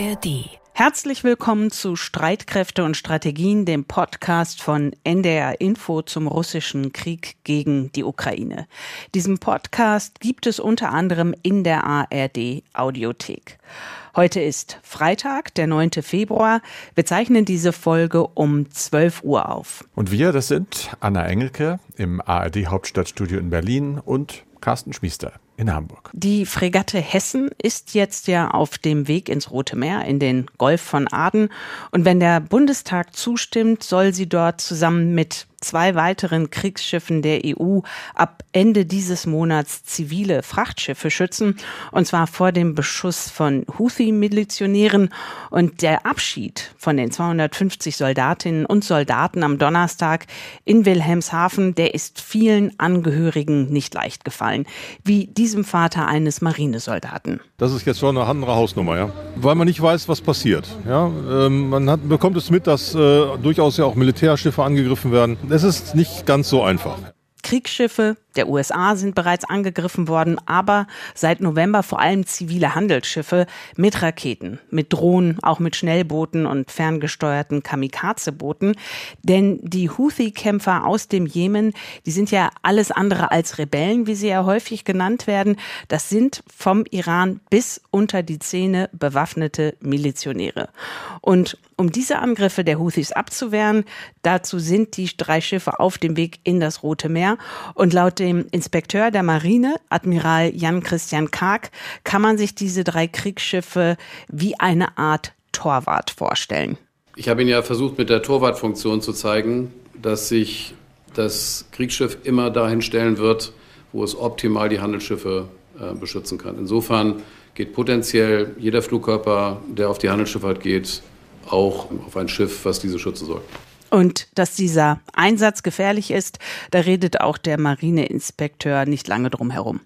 ARD. Herzlich willkommen zu Streitkräfte und Strategien, dem Podcast von NDR Info zum russischen Krieg gegen die Ukraine. Diesen Podcast gibt es unter anderem in der ARD Audiothek. Heute ist Freitag, der 9. Februar. Wir zeichnen diese Folge um 12 Uhr auf. Und wir, das sind Anna Engelke im ARD Hauptstadtstudio in Berlin und Carsten Schmiester in Hamburg. Die Fregatte Hessen ist jetzt ja auf dem Weg ins Rote Meer, in den Golf von Aden. Und wenn der Bundestag zustimmt, soll sie dort zusammen mit zwei weiteren Kriegsschiffen der EU ab Ende dieses Monats zivile Frachtschiffe schützen, und zwar vor dem Beschuss von Houthi-Milizionären. Und der Abschied von den 250 Soldatinnen und Soldaten am Donnerstag in Wilhelmshaven, der ist vielen Angehörigen nicht leicht gefallen, wie diesem Vater eines Marinesoldaten. Das ist jetzt schon eine andere Hausnummer, ja, weil man nicht weiß, was passiert. Ja, ähm, man hat, bekommt es mit, dass äh, durchaus ja auch Militärschiffe angegriffen werden es ist nicht ganz so einfach. Kriegsschiffe der USA sind bereits angegriffen worden, aber seit November vor allem zivile Handelsschiffe mit Raketen, mit Drohnen, auch mit Schnellbooten und ferngesteuerten Kamikaze-Booten. Denn die Houthi-Kämpfer aus dem Jemen, die sind ja alles andere als Rebellen, wie sie ja häufig genannt werden. Das sind vom Iran bis unter die Zähne bewaffnete Milizionäre. Und um diese Angriffe der Houthis abzuwehren, dazu sind die drei Schiffe auf dem Weg in das Rote Meer. Und laut dem Inspekteur der Marine, Admiral Jan-Christian Karg, kann man sich diese drei Kriegsschiffe wie eine Art Torwart vorstellen. Ich habe Ihnen ja versucht, mit der Torwartfunktion zu zeigen, dass sich das Kriegsschiff immer dahin stellen wird, wo es optimal die Handelsschiffe äh, beschützen kann. Insofern geht potenziell jeder Flugkörper, der auf die Handelsschifffahrt geht, auch auf ein Schiff, was diese schützen soll. Und dass dieser Einsatz gefährlich ist, da redet auch der Marineinspekteur nicht lange drum herum.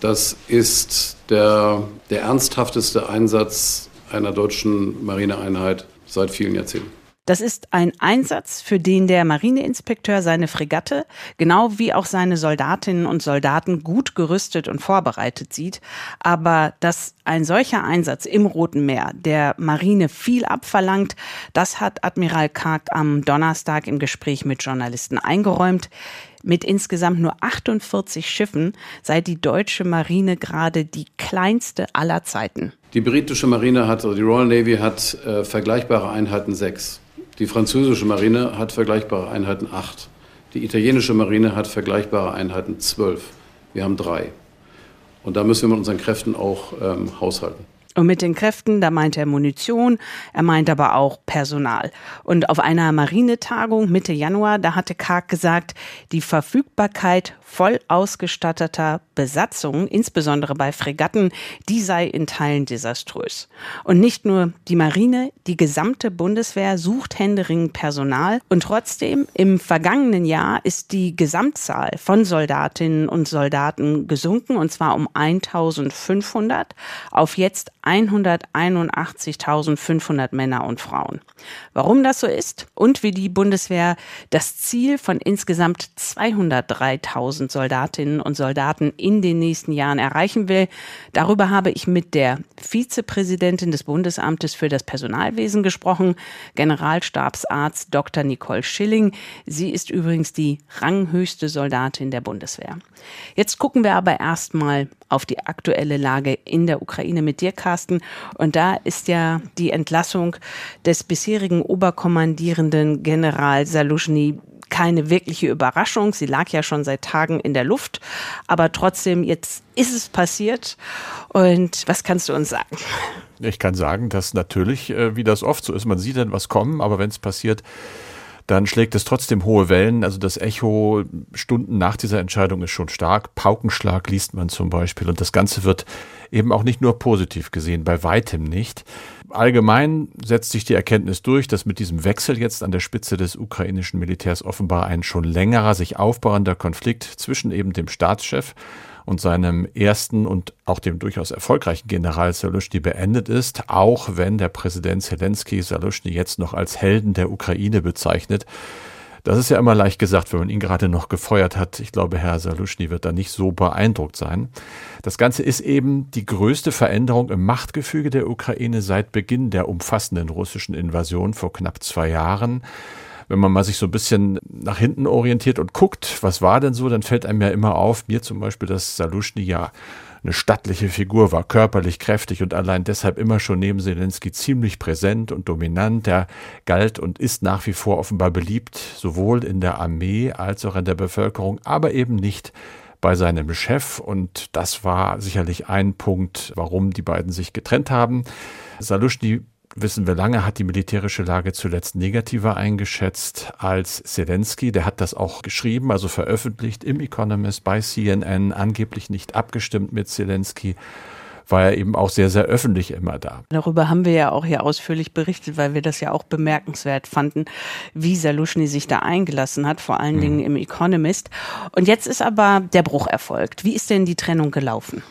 Das ist der, der ernsthafteste Einsatz einer deutschen Marineeinheit seit vielen Jahrzehnten. Das ist ein Einsatz, für den der Marineinspekteur seine Fregatte, genau wie auch seine Soldatinnen und Soldaten gut gerüstet und vorbereitet sieht. Aber dass ein solcher Einsatz im Roten Meer der Marine viel abverlangt, das hat Admiral Karg am Donnerstag im Gespräch mit Journalisten eingeräumt. Mit insgesamt nur 48 Schiffen sei die deutsche Marine gerade die kleinste aller Zeiten. Die britische Marine hat, also die Royal Navy hat äh, vergleichbare Einheiten sechs. Die französische Marine hat vergleichbare Einheiten acht. Die italienische Marine hat vergleichbare Einheiten zwölf. Wir haben drei. Und da müssen wir mit unseren Kräften auch ähm, haushalten. Und mit den Kräften, da meint er Munition, er meint aber auch Personal. Und auf einer Marinetagung Mitte Januar, da hatte Karg gesagt, die Verfügbarkeit voll ausgestatteter Besatzungen, insbesondere bei Fregatten, die sei in Teilen desaströs. Und nicht nur die Marine, die gesamte Bundeswehr sucht händeringend Personal. Und trotzdem, im vergangenen Jahr ist die Gesamtzahl von Soldatinnen und Soldaten gesunken, und zwar um 1500 auf jetzt 181.500 Männer und Frauen. Warum das so ist und wie die Bundeswehr das Ziel von insgesamt 203.000 Soldatinnen und Soldaten in den nächsten Jahren erreichen will, darüber habe ich mit der Vizepräsidentin des Bundesamtes für das Personalwesen gesprochen, Generalstabsarzt Dr. Nicole Schilling. Sie ist übrigens die ranghöchste Soldatin der Bundeswehr. Jetzt gucken wir aber erstmal auf die aktuelle Lage in der Ukraine mit dir, Carsten. Und da ist ja die Entlassung des bisherigen Oberkommandierenden General Saluschny keine wirkliche Überraschung. Sie lag ja schon seit Tagen in der Luft. Aber trotzdem, jetzt ist es passiert. Und was kannst du uns sagen? Ich kann sagen, dass natürlich, äh, wie das oft so ist, man sieht dann was kommen, aber wenn es passiert, dann schlägt es trotzdem hohe Wellen. Also das Echo Stunden nach dieser Entscheidung ist schon stark. Paukenschlag liest man zum Beispiel. Und das Ganze wird eben auch nicht nur positiv gesehen, bei weitem nicht. Allgemein setzt sich die Erkenntnis durch, dass mit diesem Wechsel jetzt an der Spitze des ukrainischen Militärs offenbar ein schon längerer, sich aufbauender Konflikt zwischen eben dem Staatschef und seinem ersten und auch dem durchaus erfolgreichen General Salushny beendet ist, auch wenn der Präsident Zelensky Salushny jetzt noch als Helden der Ukraine bezeichnet. Das ist ja immer leicht gesagt, wenn man ihn gerade noch gefeuert hat. Ich glaube, Herr Saluschny wird da nicht so beeindruckt sein. Das Ganze ist eben die größte Veränderung im Machtgefüge der Ukraine seit Beginn der umfassenden russischen Invasion vor knapp zwei Jahren wenn man mal sich so ein bisschen nach hinten orientiert und guckt, was war denn so, dann fällt einem ja immer auf, mir zum Beispiel, dass Saluschny ja eine stattliche Figur war, körperlich kräftig und allein deshalb immer schon neben Zelensky ziemlich präsent und dominant. Er galt und ist nach wie vor offenbar beliebt, sowohl in der Armee als auch in der Bevölkerung, aber eben nicht bei seinem Chef. Und das war sicherlich ein Punkt, warum die beiden sich getrennt haben. Saluschny wissen wir lange, hat die militärische Lage zuletzt negativer eingeschätzt als Zelensky. Der hat das auch geschrieben, also veröffentlicht im Economist bei CNN, angeblich nicht abgestimmt mit Zelensky war er eben auch sehr, sehr öffentlich immer da. Darüber haben wir ja auch hier ausführlich berichtet, weil wir das ja auch bemerkenswert fanden, wie Saluschny sich da eingelassen hat, vor allen mhm. Dingen im Economist. Und jetzt ist aber der Bruch erfolgt. Wie ist denn die Trennung gelaufen?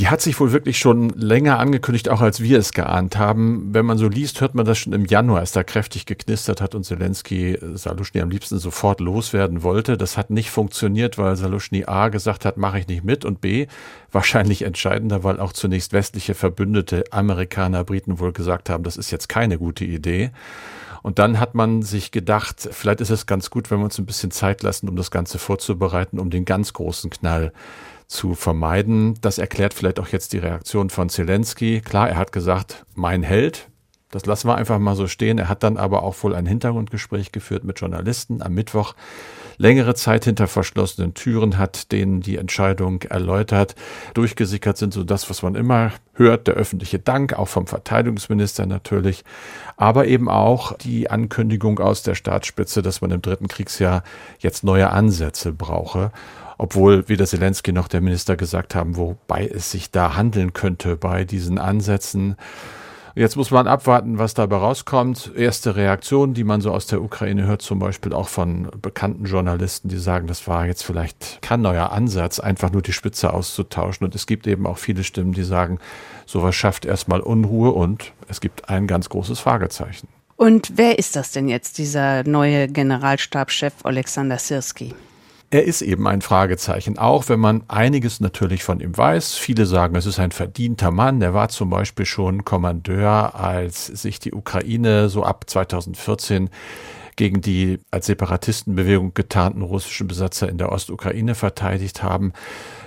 Die hat sich wohl wirklich schon länger angekündigt, auch als wir es geahnt haben. Wenn man so liest, hört man das schon im Januar, als da kräftig geknistert hat und Zelensky äh, Saluschny am liebsten sofort loswerden wollte. Das hat nicht funktioniert, weil Saluschny A gesagt hat, mache ich nicht mit und B, wahrscheinlich entscheidender, weil auch zunächst westliche Verbündete, Amerikaner, Briten wohl gesagt haben, das ist jetzt keine gute Idee. Und dann hat man sich gedacht, vielleicht ist es ganz gut, wenn wir uns ein bisschen Zeit lassen, um das Ganze vorzubereiten, um den ganz großen Knall zu vermeiden. Das erklärt vielleicht auch jetzt die Reaktion von Zelensky. Klar, er hat gesagt, mein Held. Das lassen wir einfach mal so stehen. Er hat dann aber auch wohl ein Hintergrundgespräch geführt mit Journalisten am Mittwoch. Längere Zeit hinter verschlossenen Türen hat denen die Entscheidung erläutert. Durchgesickert sind so das, was man immer hört, der öffentliche Dank, auch vom Verteidigungsminister natürlich, aber eben auch die Ankündigung aus der Staatsspitze, dass man im dritten Kriegsjahr jetzt neue Ansätze brauche obwohl weder Zelensky noch der Minister gesagt haben, wobei es sich da handeln könnte bei diesen Ansätzen. Jetzt muss man abwarten, was dabei rauskommt. Erste Reaktionen, die man so aus der Ukraine hört, zum Beispiel auch von bekannten Journalisten, die sagen, das war jetzt vielleicht kein neuer Ansatz, einfach nur die Spitze auszutauschen. Und es gibt eben auch viele Stimmen, die sagen, sowas schafft erstmal Unruhe und es gibt ein ganz großes Fragezeichen. Und wer ist das denn jetzt, dieser neue Generalstabschef Alexander Sirski? Er ist eben ein Fragezeichen, auch wenn man einiges natürlich von ihm weiß. Viele sagen, es ist ein verdienter Mann. Er war zum Beispiel schon Kommandeur, als sich die Ukraine so ab 2014 gegen die als Separatistenbewegung getarnten russischen Besatzer in der Ostukraine verteidigt haben.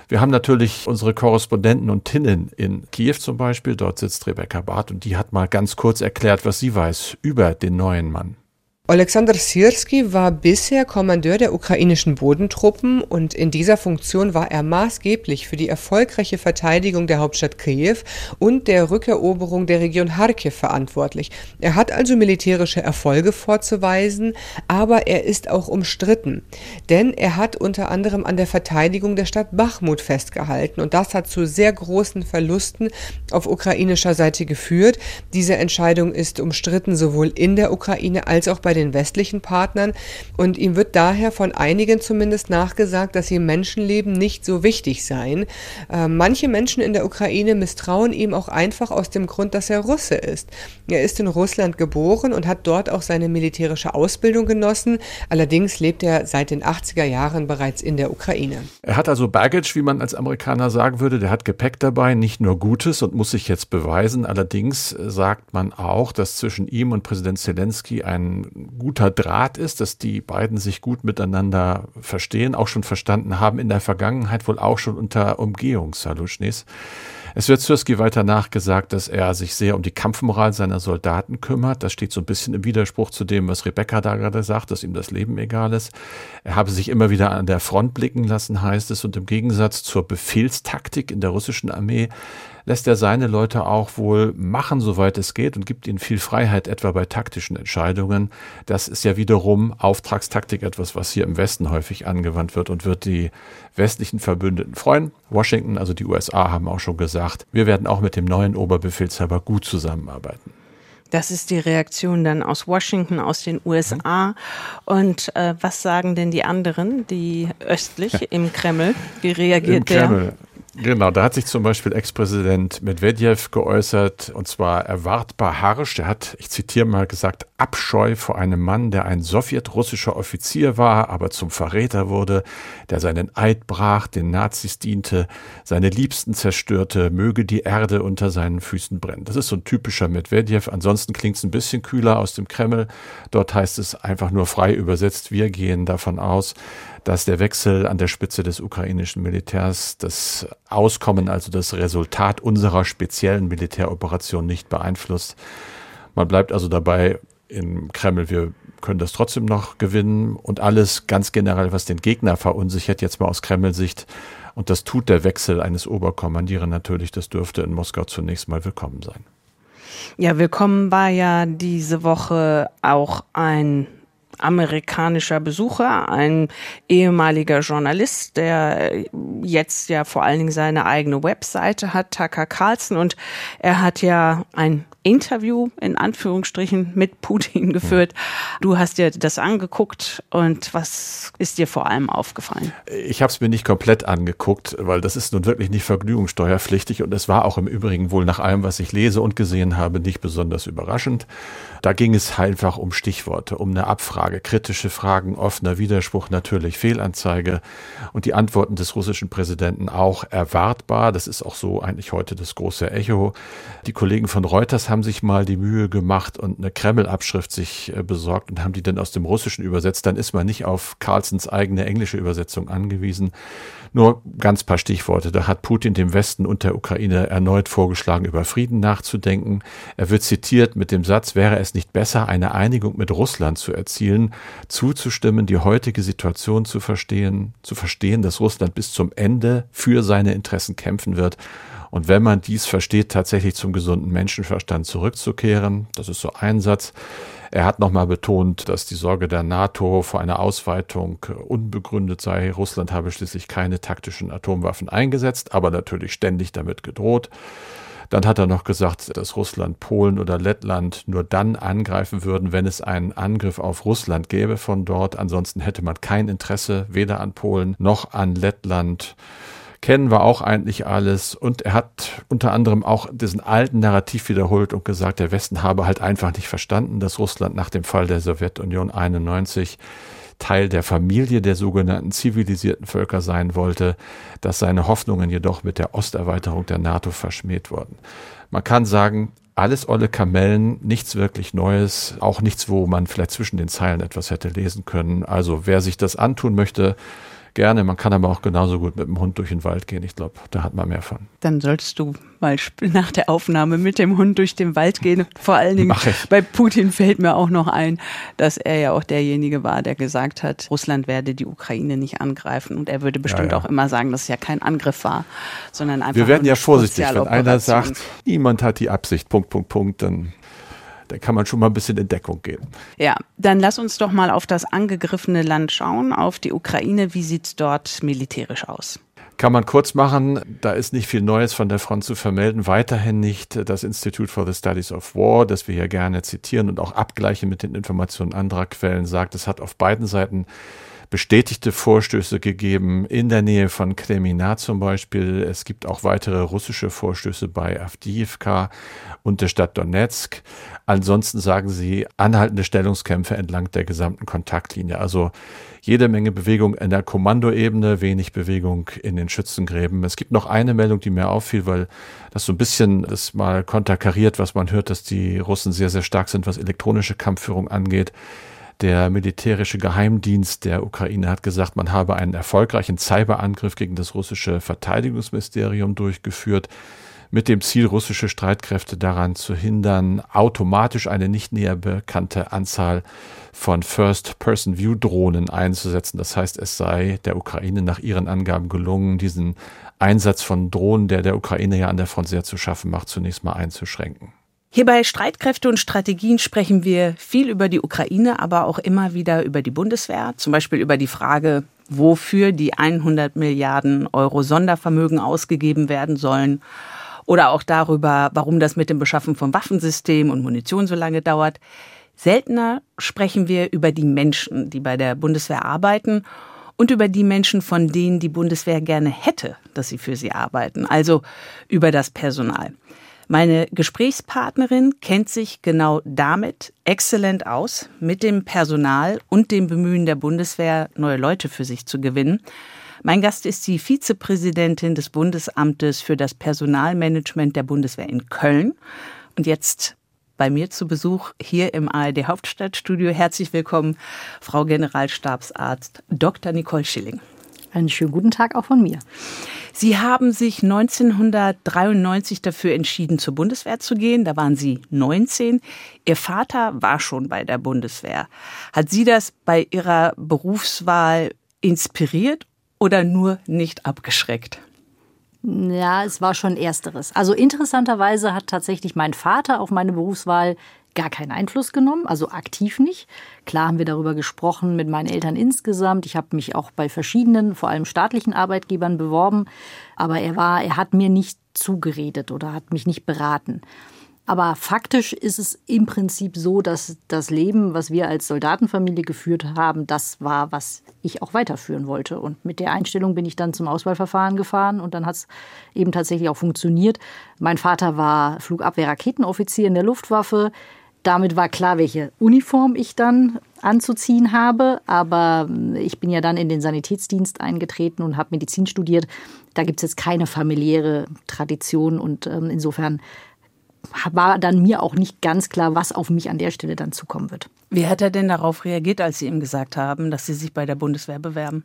Wir haben natürlich unsere Korrespondenten und Tinnen in Kiew zum Beispiel. Dort sitzt Rebecca Barth und die hat mal ganz kurz erklärt, was sie weiß über den neuen Mann. Alexander Sirski war bisher Kommandeur der ukrainischen Bodentruppen und in dieser Funktion war er maßgeblich für die erfolgreiche Verteidigung der Hauptstadt Kiew und der Rückeroberung der Region Kharkiv verantwortlich. Er hat also militärische Erfolge vorzuweisen, aber er ist auch umstritten, denn er hat unter anderem an der Verteidigung der Stadt Bachmut festgehalten und das hat zu sehr großen Verlusten auf ukrainischer Seite geführt. Diese Entscheidung ist umstritten sowohl in der Ukraine als auch bei den westlichen Partnern und ihm wird daher von einigen zumindest nachgesagt, dass ihm Menschenleben nicht so wichtig seien. Äh, manche Menschen in der Ukraine misstrauen ihm auch einfach aus dem Grund, dass er Russe ist. Er ist in Russland geboren und hat dort auch seine militärische Ausbildung genossen. Allerdings lebt er seit den 80er Jahren bereits in der Ukraine. Er hat also Baggage, wie man als Amerikaner sagen würde. Der hat Gepäck dabei, nicht nur Gutes und muss sich jetzt beweisen. Allerdings sagt man auch, dass zwischen ihm und Präsident Zelensky ein guter Draht ist, dass die beiden sich gut miteinander verstehen, auch schon verstanden haben, in der Vergangenheit wohl auch schon unter Umgehung Saluschnis. Es wird Syrski weiter nachgesagt, dass er sich sehr um die Kampfmoral seiner Soldaten kümmert. Das steht so ein bisschen im Widerspruch zu dem, was Rebecca da gerade sagt, dass ihm das Leben egal ist. Er habe sich immer wieder an der Front blicken lassen, heißt es, und im Gegensatz zur Befehlstaktik in der russischen Armee lässt er seine Leute auch wohl machen, soweit es geht und gibt ihnen viel Freiheit, etwa bei taktischen Entscheidungen. Das ist ja wiederum Auftragstaktik, etwas, was hier im Westen häufig angewandt wird und wird die westlichen Verbündeten freuen. Washington, also die USA, haben auch schon gesagt, wir werden auch mit dem neuen Oberbefehlshaber gut zusammenarbeiten. Das ist die Reaktion dann aus Washington, aus den USA. Und äh, was sagen denn die anderen, die östlich im Kreml? Wie reagiert Im der? Kreml Genau, da hat sich zum Beispiel Ex-Präsident Medvedev geäußert, und zwar erwartbar harsch. Der hat, ich zitiere mal gesagt, Abscheu vor einem Mann, der ein sowjetrussischer Offizier war, aber zum Verräter wurde, der seinen Eid brach, den Nazis diente, seine Liebsten zerstörte, möge die Erde unter seinen Füßen brennen. Das ist so ein typischer Medvedev. Ansonsten klingt es ein bisschen kühler aus dem Kreml. Dort heißt es einfach nur frei übersetzt, wir gehen davon aus, dass der Wechsel an der Spitze des ukrainischen Militärs das Auskommen, also das Resultat unserer speziellen Militäroperation nicht beeinflusst. Man bleibt also dabei im Kreml, wir können das trotzdem noch gewinnen und alles ganz generell, was den Gegner verunsichert, jetzt mal aus Kreml-Sicht. Und das tut der Wechsel eines Oberkommandierers natürlich, das dürfte in Moskau zunächst mal willkommen sein. Ja, willkommen war ja diese Woche auch ein amerikanischer Besucher, ein ehemaliger Journalist, der jetzt ja vor allen Dingen seine eigene Webseite hat, Tucker Carlson, und er hat ja ein Interview in Anführungsstrichen mit Putin geführt. Du hast dir das angeguckt und was ist dir vor allem aufgefallen? Ich habe es mir nicht komplett angeguckt, weil das ist nun wirklich nicht vergnügungssteuerpflichtig und es war auch im Übrigen wohl nach allem, was ich lese und gesehen habe, nicht besonders überraschend. Da ging es einfach um Stichworte, um eine Abfrage, kritische Fragen, offener Widerspruch, natürlich Fehlanzeige und die Antworten des russischen Präsidenten auch erwartbar. Das ist auch so eigentlich heute das große Echo. Die Kollegen von Reuters haben sich mal die Mühe gemacht und eine Kreml-Abschrift sich äh, besorgt und haben die dann aus dem Russischen übersetzt. Dann ist man nicht auf Carlsons eigene englische Übersetzung angewiesen. Nur ganz paar Stichworte. Da hat Putin dem Westen und der Ukraine erneut vorgeschlagen, über Frieden nachzudenken. Er wird zitiert mit dem Satz, wäre es nicht besser, eine Einigung mit Russland zu erzielen, zuzustimmen, die heutige Situation zu verstehen, zu verstehen, dass Russland bis zum Ende für seine Interessen kämpfen wird. Und wenn man dies versteht, tatsächlich zum gesunden Menschenverstand zurückzukehren, das ist so ein Satz. Er hat nochmal betont, dass die Sorge der NATO vor einer Ausweitung unbegründet sei. Russland habe schließlich keine taktischen Atomwaffen eingesetzt, aber natürlich ständig damit gedroht. Dann hat er noch gesagt, dass Russland, Polen oder Lettland nur dann angreifen würden, wenn es einen Angriff auf Russland gäbe von dort. Ansonsten hätte man kein Interesse weder an Polen noch an Lettland kennen wir auch eigentlich alles. Und er hat unter anderem auch diesen alten Narrativ wiederholt und gesagt, der Westen habe halt einfach nicht verstanden, dass Russland nach dem Fall der Sowjetunion 91 Teil der Familie der sogenannten zivilisierten Völker sein wollte, dass seine Hoffnungen jedoch mit der Osterweiterung der NATO verschmäht wurden. Man kann sagen, alles olle Kamellen, nichts wirklich Neues, auch nichts, wo man vielleicht zwischen den Zeilen etwas hätte lesen können. Also wer sich das antun möchte, gerne. Man kann aber auch genauso gut mit dem Hund durch den Wald gehen. Ich glaube, da hat man mehr von. Dann solltest du mal nach der Aufnahme mit dem Hund durch den Wald gehen. Vor allen Dingen bei Putin fällt mir auch noch ein, dass er ja auch derjenige war, der gesagt hat, Russland werde die Ukraine nicht angreifen. Und er würde bestimmt ja, ja. auch immer sagen, dass es ja kein Angriff war, sondern einfach. Wir werden ja vorsichtig, wenn einer sagt, niemand hat die Absicht, Punkt, Punkt, Punkt, dann dann kann man schon mal ein bisschen in Deckung gehen. Ja, dann lass uns doch mal auf das angegriffene Land schauen, auf die Ukraine. Wie sieht es dort militärisch aus? Kann man kurz machen, da ist nicht viel Neues von der Front zu vermelden. Weiterhin nicht das Institute for the Studies of War, das wir hier gerne zitieren und auch abgleichen mit den Informationen anderer Quellen, sagt, es hat auf beiden Seiten bestätigte Vorstöße gegeben, in der Nähe von Kremina zum Beispiel. Es gibt auch weitere russische Vorstöße bei Avdiivka und der Stadt Donetsk. Ansonsten sagen sie anhaltende Stellungskämpfe entlang der gesamten Kontaktlinie. Also jede Menge Bewegung in der Kommandoebene, wenig Bewegung in den Schützengräben. Es gibt noch eine Meldung, die mir auffiel, weil das so ein bisschen das mal konterkariert, was man hört, dass die Russen sehr, sehr stark sind, was elektronische Kampfführung angeht. Der militärische Geheimdienst der Ukraine hat gesagt, man habe einen erfolgreichen Cyberangriff gegen das russische Verteidigungsministerium durchgeführt, mit dem Ziel, russische Streitkräfte daran zu hindern, automatisch eine nicht näher bekannte Anzahl von First-Person-View-Drohnen einzusetzen. Das heißt, es sei der Ukraine nach ihren Angaben gelungen, diesen Einsatz von Drohnen, der der Ukraine ja an der Front sehr zu schaffen macht, zunächst mal einzuschränken. Hier bei Streitkräfte und Strategien sprechen wir viel über die Ukraine, aber auch immer wieder über die Bundeswehr, zum Beispiel über die Frage, wofür die 100 Milliarden Euro Sondervermögen ausgegeben werden sollen oder auch darüber, warum das mit dem Beschaffen von Waffensystemen und Munition so lange dauert. Seltener sprechen wir über die Menschen, die bei der Bundeswehr arbeiten und über die Menschen, von denen die Bundeswehr gerne hätte, dass sie für sie arbeiten, also über das Personal. Meine Gesprächspartnerin kennt sich genau damit exzellent aus, mit dem Personal und dem Bemühen der Bundeswehr, neue Leute für sich zu gewinnen. Mein Gast ist die Vizepräsidentin des Bundesamtes für das Personalmanagement der Bundeswehr in Köln. Und jetzt bei mir zu Besuch hier im ARD Hauptstadtstudio. Herzlich willkommen, Frau Generalstabsarzt Dr. Nicole Schilling. Einen schönen guten Tag auch von mir. Sie haben sich 1993 dafür entschieden, zur Bundeswehr zu gehen. Da waren Sie 19. Ihr Vater war schon bei der Bundeswehr. Hat Sie das bei Ihrer Berufswahl inspiriert oder nur nicht abgeschreckt? Ja, es war schon ersteres. Also interessanterweise hat tatsächlich mein Vater auf meine Berufswahl gar keinen Einfluss genommen, also aktiv nicht. Klar haben wir darüber gesprochen mit meinen Eltern insgesamt. Ich habe mich auch bei verschiedenen, vor allem staatlichen Arbeitgebern beworben, aber er war, er hat mir nicht zugeredet oder hat mich nicht beraten. Aber faktisch ist es im Prinzip so, dass das Leben, was wir als Soldatenfamilie geführt haben, das war, was ich auch weiterführen wollte. Und mit der Einstellung bin ich dann zum Auswahlverfahren gefahren und dann hat es eben tatsächlich auch funktioniert. Mein Vater war Flugabwehr-Raketenoffizier in der Luftwaffe. Damit war klar, welche Uniform ich dann anzuziehen habe. Aber ich bin ja dann in den Sanitätsdienst eingetreten und habe Medizin studiert. Da gibt es jetzt keine familiäre Tradition und ähm, insofern war dann mir auch nicht ganz klar, was auf mich an der Stelle dann zukommen wird. Wie hat er denn darauf reagiert, als Sie ihm gesagt haben, dass Sie sich bei der Bundeswehr bewerben?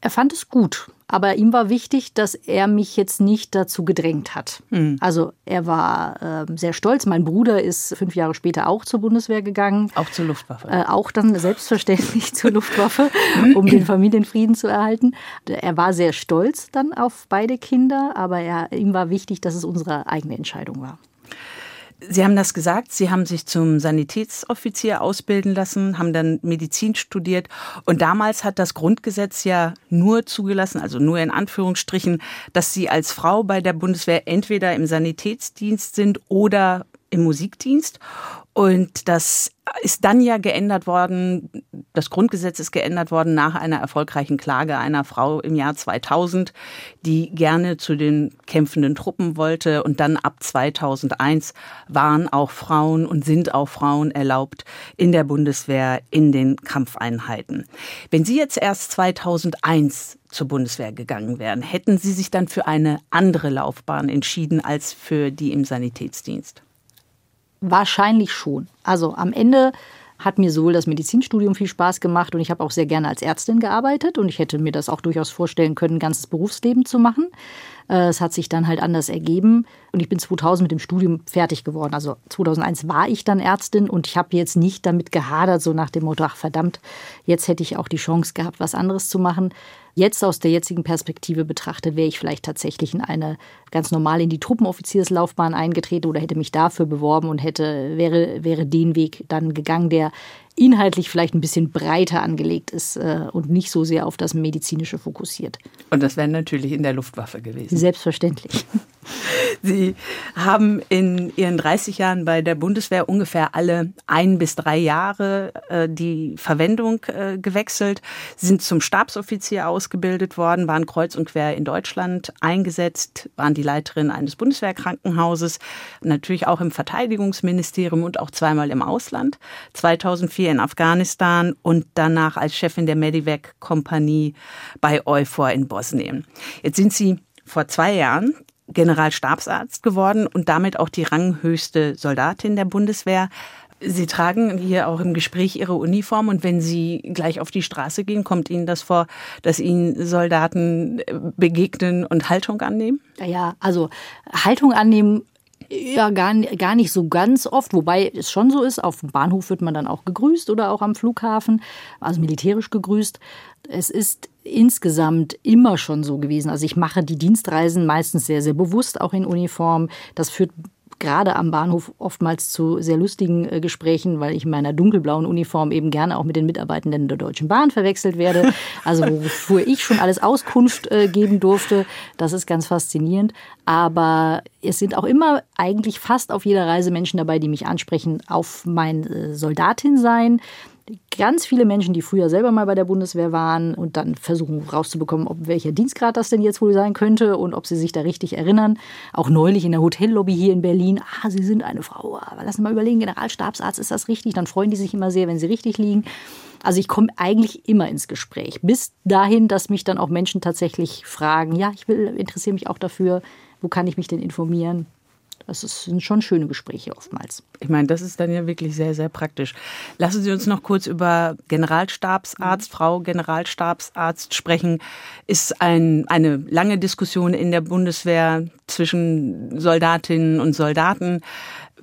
Er fand es gut, aber ihm war wichtig, dass er mich jetzt nicht dazu gedrängt hat. Mhm. Also er war äh, sehr stolz. Mein Bruder ist fünf Jahre später auch zur Bundeswehr gegangen. Auch zur Luftwaffe. Äh, auch dann selbstverständlich zur Luftwaffe, um den Familienfrieden zu erhalten. Er war sehr stolz dann auf beide Kinder, aber er, ihm war wichtig, dass es unsere eigene Entscheidung war. Sie haben das gesagt, Sie haben sich zum Sanitätsoffizier ausbilden lassen, haben dann Medizin studiert und damals hat das Grundgesetz ja nur zugelassen, also nur in Anführungsstrichen, dass Sie als Frau bei der Bundeswehr entweder im Sanitätsdienst sind oder im Musikdienst. Und das ist dann ja geändert worden, das Grundgesetz ist geändert worden nach einer erfolgreichen Klage einer Frau im Jahr 2000, die gerne zu den kämpfenden Truppen wollte. Und dann ab 2001 waren auch Frauen und sind auch Frauen erlaubt in der Bundeswehr in den Kampfeinheiten. Wenn Sie jetzt erst 2001 zur Bundeswehr gegangen wären, hätten Sie sich dann für eine andere Laufbahn entschieden als für die im Sanitätsdienst? Wahrscheinlich schon. Also am Ende hat mir sowohl das Medizinstudium viel Spaß gemacht und ich habe auch sehr gerne als Ärztin gearbeitet und ich hätte mir das auch durchaus vorstellen können, ein ganzes Berufsleben zu machen. Äh, es hat sich dann halt anders ergeben und ich bin 2000 mit dem Studium fertig geworden. Also 2001 war ich dann Ärztin und ich habe jetzt nicht damit gehadert, so nach dem Motto, ach verdammt, jetzt hätte ich auch die Chance gehabt, was anderes zu machen. Jetzt aus der jetzigen Perspektive betrachtet, wäre ich vielleicht tatsächlich in eine ganz normal in die Truppenoffizierslaufbahn eingetreten oder hätte mich dafür beworben und hätte, wäre, wäre den Weg dann gegangen, der inhaltlich vielleicht ein bisschen breiter angelegt ist äh, und nicht so sehr auf das Medizinische fokussiert. Und das wäre natürlich in der Luftwaffe gewesen. Selbstverständlich. Sie haben in Ihren 30 Jahren bei der Bundeswehr ungefähr alle ein bis drei Jahre äh, die Verwendung äh, gewechselt, sind zum Stabsoffizier ausgebildet worden, waren kreuz und quer in Deutschland eingesetzt, waren die Leiterin eines Bundeswehrkrankenhauses, natürlich auch im Verteidigungsministerium und auch zweimal im Ausland. 2004 in Afghanistan und danach als Chefin der Medivac-Kompanie bei EUFOR in Bosnien. Jetzt sind Sie vor zwei Jahren Generalstabsarzt geworden und damit auch die ranghöchste Soldatin der Bundeswehr. Sie tragen hier auch im Gespräch Ihre Uniform und wenn Sie gleich auf die Straße gehen, kommt Ihnen das vor, dass Ihnen Soldaten begegnen und Haltung annehmen? Ja, also Haltung annehmen ja, gar, gar nicht so ganz oft, wobei es schon so ist. Auf dem Bahnhof wird man dann auch gegrüßt oder auch am Flughafen, also militärisch gegrüßt. Es ist insgesamt immer schon so gewesen. Also ich mache die Dienstreisen meistens sehr, sehr bewusst, auch in Uniform. Das führt gerade am Bahnhof oftmals zu sehr lustigen äh, Gesprächen, weil ich in meiner dunkelblauen Uniform eben gerne auch mit den Mitarbeitenden der Deutschen Bahn verwechselt werde. Also wofür ich schon alles Auskunft äh, geben durfte. Das ist ganz faszinierend. Aber es sind auch immer eigentlich fast auf jeder Reise Menschen dabei, die mich ansprechen auf mein äh, Soldatin sein ganz viele Menschen, die früher selber mal bei der Bundeswehr waren und dann versuchen rauszubekommen, ob welcher Dienstgrad das denn jetzt wohl sein könnte und ob sie sich da richtig erinnern. Auch neulich in der Hotellobby hier in Berlin, ah, Sie sind eine Frau, aber lassen Sie mal überlegen, Generalstabsarzt, ist das richtig? Dann freuen die sich immer sehr, wenn sie richtig liegen. Also ich komme eigentlich immer ins Gespräch, bis dahin, dass mich dann auch Menschen tatsächlich fragen, ja, ich will, interessiere mich auch dafür, wo kann ich mich denn informieren? Das sind schon schöne Gespräche oftmals. Ich meine, das ist dann ja wirklich sehr, sehr praktisch. Lassen Sie uns noch kurz über Generalstabsarzt, mhm. Frau Generalstabsarzt sprechen. Ist ein, eine lange Diskussion in der Bundeswehr zwischen Soldatinnen und Soldaten.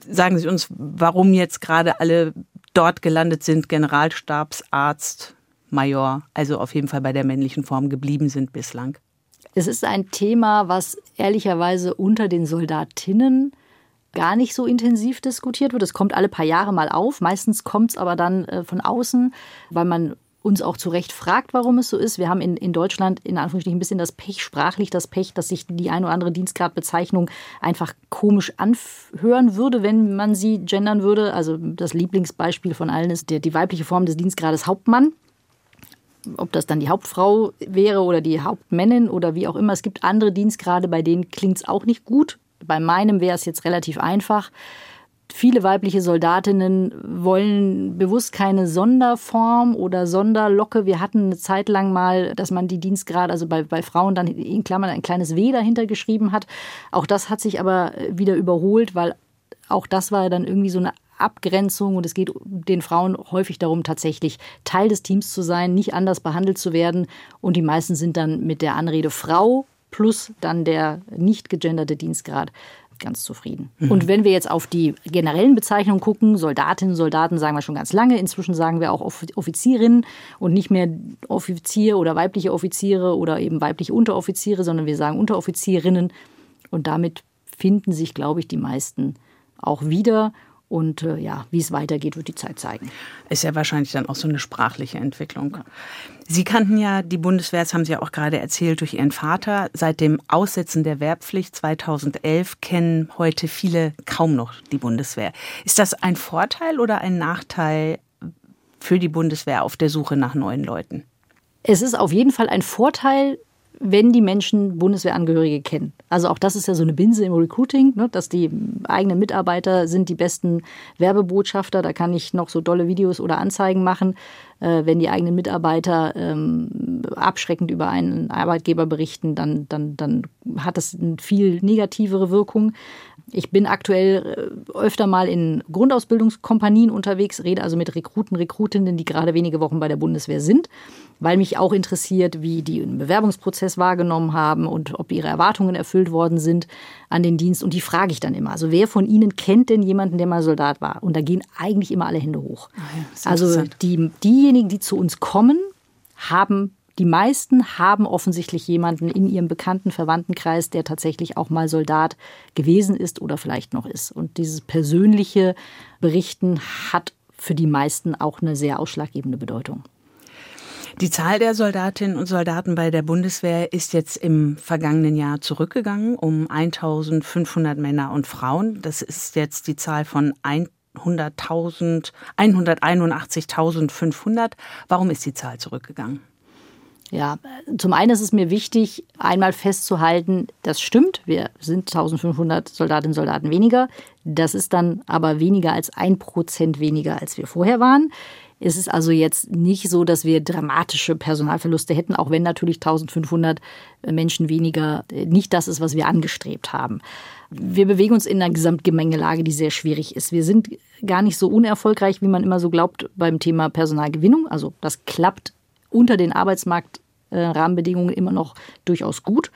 Sagen Sie uns, warum jetzt gerade alle dort gelandet sind, Generalstabsarzt, Major, also auf jeden Fall bei der männlichen Form geblieben sind bislang. Es ist ein Thema, was ehrlicherweise unter den Soldatinnen gar nicht so intensiv diskutiert wird. Es kommt alle paar Jahre mal auf. Meistens kommt es aber dann äh, von außen, weil man uns auch zu Recht fragt, warum es so ist. Wir haben in, in Deutschland in Anführungsstrichen ein bisschen das Pech, sprachlich das Pech, dass sich die ein oder andere Dienstgradbezeichnung einfach komisch anhören würde, wenn man sie gendern würde. Also das Lieblingsbeispiel von allen ist der, die weibliche Form des Dienstgrades Hauptmann ob das dann die Hauptfrau wäre oder die Hauptmännin oder wie auch immer. Es gibt andere Dienstgrade, bei denen klingt es auch nicht gut. Bei meinem wäre es jetzt relativ einfach. Viele weibliche Soldatinnen wollen bewusst keine Sonderform oder Sonderlocke. Wir hatten eine Zeit lang mal, dass man die Dienstgrade, also bei, bei Frauen dann in Klammern ein kleines W dahinter geschrieben hat. Auch das hat sich aber wieder überholt, weil auch das war dann irgendwie so eine Abgrenzung und es geht den Frauen häufig darum, tatsächlich Teil des Teams zu sein, nicht anders behandelt zu werden. Und die meisten sind dann mit der Anrede Frau plus dann der nicht gegenderte Dienstgrad ganz zufrieden. Mhm. Und wenn wir jetzt auf die generellen Bezeichnungen gucken, Soldatinnen, Soldaten sagen wir schon ganz lange. Inzwischen sagen wir auch Offizierinnen und nicht mehr Offizier oder weibliche Offiziere oder eben weibliche Unteroffiziere, sondern wir sagen Unteroffizierinnen. Und damit finden sich, glaube ich, die meisten auch wieder. Und äh, ja, wie es weitergeht, wird die Zeit zeigen. Ist ja wahrscheinlich dann auch so eine sprachliche Entwicklung. Sie kannten ja die Bundeswehr, das haben Sie ja auch gerade erzählt, durch Ihren Vater. Seit dem Aussetzen der Wehrpflicht 2011 kennen heute viele kaum noch die Bundeswehr. Ist das ein Vorteil oder ein Nachteil für die Bundeswehr auf der Suche nach neuen Leuten? Es ist auf jeden Fall ein Vorteil, wenn die Menschen Bundeswehrangehörige kennen. Also auch das ist ja so eine Binse im Recruiting, ne, dass die eigenen Mitarbeiter sind die besten Werbebotschafter. Da kann ich noch so dolle Videos oder Anzeigen machen. Äh, wenn die eigenen Mitarbeiter ähm, abschreckend über einen Arbeitgeber berichten, dann, dann, dann hat das eine viel negativere Wirkung. Ich bin aktuell äh, öfter mal in Grundausbildungskompanien unterwegs, rede also mit Rekruten, Rekrutinnen, die gerade wenige Wochen bei der Bundeswehr sind weil mich auch interessiert, wie die den Bewerbungsprozess wahrgenommen haben und ob ihre Erwartungen erfüllt worden sind an den Dienst. Und die frage ich dann immer. Also wer von Ihnen kennt denn jemanden, der mal Soldat war? Und da gehen eigentlich immer alle Hände hoch. Ah ja, also die, diejenigen, die zu uns kommen, haben die meisten haben offensichtlich jemanden in ihrem bekannten Verwandtenkreis, der tatsächlich auch mal Soldat gewesen ist oder vielleicht noch ist. Und dieses persönliche Berichten hat für die meisten auch eine sehr ausschlaggebende Bedeutung. Die Zahl der Soldatinnen und Soldaten bei der Bundeswehr ist jetzt im vergangenen Jahr zurückgegangen um 1500 Männer und Frauen. Das ist jetzt die Zahl von 100.000, 181.500. Warum ist die Zahl zurückgegangen? Ja, zum einen ist es mir wichtig, einmal festzuhalten, das stimmt, wir sind 1500 Soldatinnen und Soldaten weniger. Das ist dann aber weniger als ein Prozent weniger, als wir vorher waren. Es ist also jetzt nicht so, dass wir dramatische Personalverluste hätten, auch wenn natürlich 1500 Menschen weniger nicht das ist, was wir angestrebt haben. Wir bewegen uns in einer Gesamtgemengelage, die sehr schwierig ist. Wir sind gar nicht so unerfolgreich, wie man immer so glaubt beim Thema Personalgewinnung. Also das klappt unter den Arbeitsmarktrahmenbedingungen immer noch durchaus gut.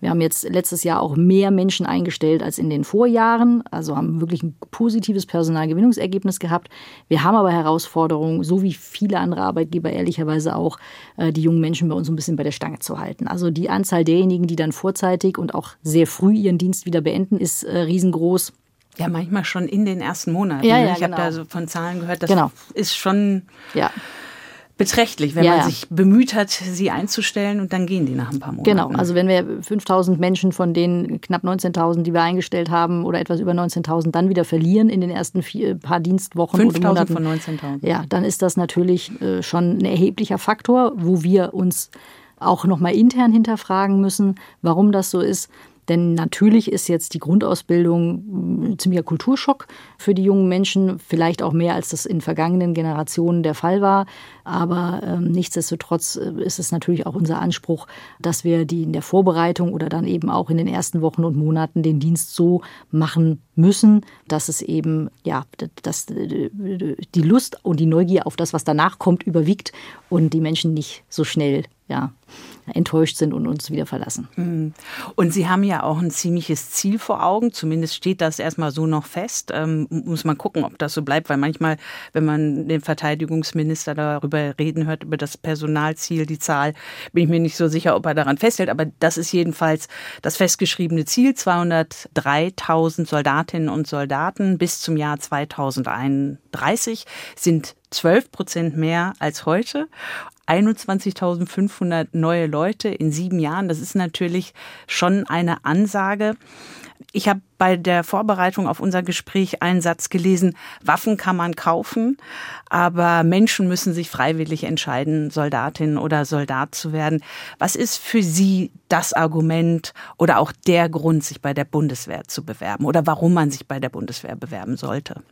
Wir haben jetzt letztes Jahr auch mehr Menschen eingestellt als in den Vorjahren, also haben wirklich ein positives Personalgewinnungsergebnis gehabt. Wir haben aber Herausforderungen, so wie viele andere Arbeitgeber ehrlicherweise auch, äh, die jungen Menschen bei uns ein bisschen bei der Stange zu halten. Also die Anzahl derjenigen, die dann vorzeitig und auch sehr früh ihren Dienst wieder beenden, ist äh, riesengroß. Ja, manchmal schon in den ersten Monaten. Ja, ne? ja, ich genau. habe da so von Zahlen gehört, das genau. ist schon. Ja beträchtlich, wenn Ja, man ja. sich bemüht hat, sie einzustellen und dann gehen die nach ein paar Monaten. Genau, also wenn wir 5000 Menschen von den knapp 19.000, die wir eingestellt haben, oder etwas über 19.000 dann wieder verlieren in den ersten vier, paar Dienstwochen oder 5000 Monaten. von 19.000. Ja, dann ist das natürlich äh, schon ein erheblicher Faktor, wo wir uns auch nochmal intern hinterfragen müssen, warum das so ist. Denn natürlich ist jetzt die Grundausbildung ein ziemlicher Kulturschock für die jungen Menschen, vielleicht auch mehr, als das in vergangenen Generationen der Fall war. Aber ähm, nichtsdestotrotz äh, ist es natürlich auch unser Anspruch, dass wir die in der Vorbereitung oder dann eben auch in den ersten Wochen und Monaten den Dienst so machen müssen, dass es eben, ja, dass die Lust und die Neugier auf das, was danach kommt, überwiegt und die Menschen nicht so schnell, ja, enttäuscht sind und uns wieder verlassen. Und Sie haben ja auch ein ziemliches Ziel vor Augen. Zumindest steht das erstmal so noch fest. Ähm, muss man gucken, ob das so bleibt, weil manchmal, wenn man den Verteidigungsminister darüber reden hört, über das Personalziel, die Zahl, bin ich mir nicht so sicher, ob er daran festhält. Aber das ist jedenfalls das festgeschriebene Ziel. 203.000 Soldatinnen und Soldaten bis zum Jahr 2031 sind 12 Prozent mehr als heute. 21.500 neue Leute in sieben Jahren. Das ist natürlich schon eine Ansage. Ich habe bei der Vorbereitung auf unser Gespräch einen Satz gelesen, Waffen kann man kaufen, aber Menschen müssen sich freiwillig entscheiden, Soldatin oder Soldat zu werden. Was ist für Sie das Argument oder auch der Grund, sich bei der Bundeswehr zu bewerben oder warum man sich bei der Bundeswehr bewerben sollte?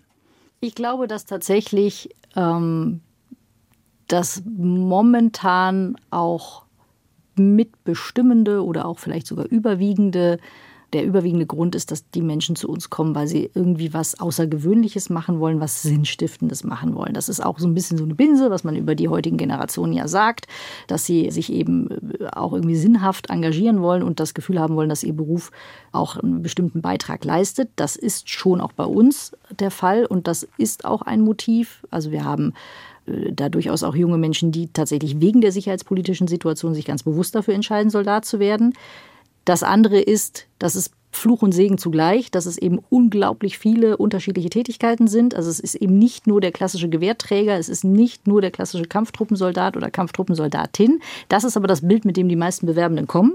Ich glaube, dass tatsächlich ähm, das momentan auch mitbestimmende oder auch vielleicht sogar überwiegende der überwiegende Grund ist, dass die Menschen zu uns kommen, weil sie irgendwie was Außergewöhnliches machen wollen, was Sinnstiftendes machen wollen. Das ist auch so ein bisschen so eine Binse, was man über die heutigen Generationen ja sagt, dass sie sich eben auch irgendwie sinnhaft engagieren wollen und das Gefühl haben wollen, dass ihr Beruf auch einen bestimmten Beitrag leistet. Das ist schon auch bei uns der Fall und das ist auch ein Motiv. Also wir haben da durchaus auch junge Menschen, die tatsächlich wegen der sicherheitspolitischen Situation sich ganz bewusst dafür entscheiden, Soldat zu werden. Das andere ist, dass es Fluch und Segen zugleich, dass es eben unglaublich viele unterschiedliche Tätigkeiten sind. Also es ist eben nicht nur der klassische Gewehrträger, es ist nicht nur der klassische Kampftruppensoldat oder Kampftruppensoldatin. Das ist aber das Bild, mit dem die meisten Bewerbenden kommen.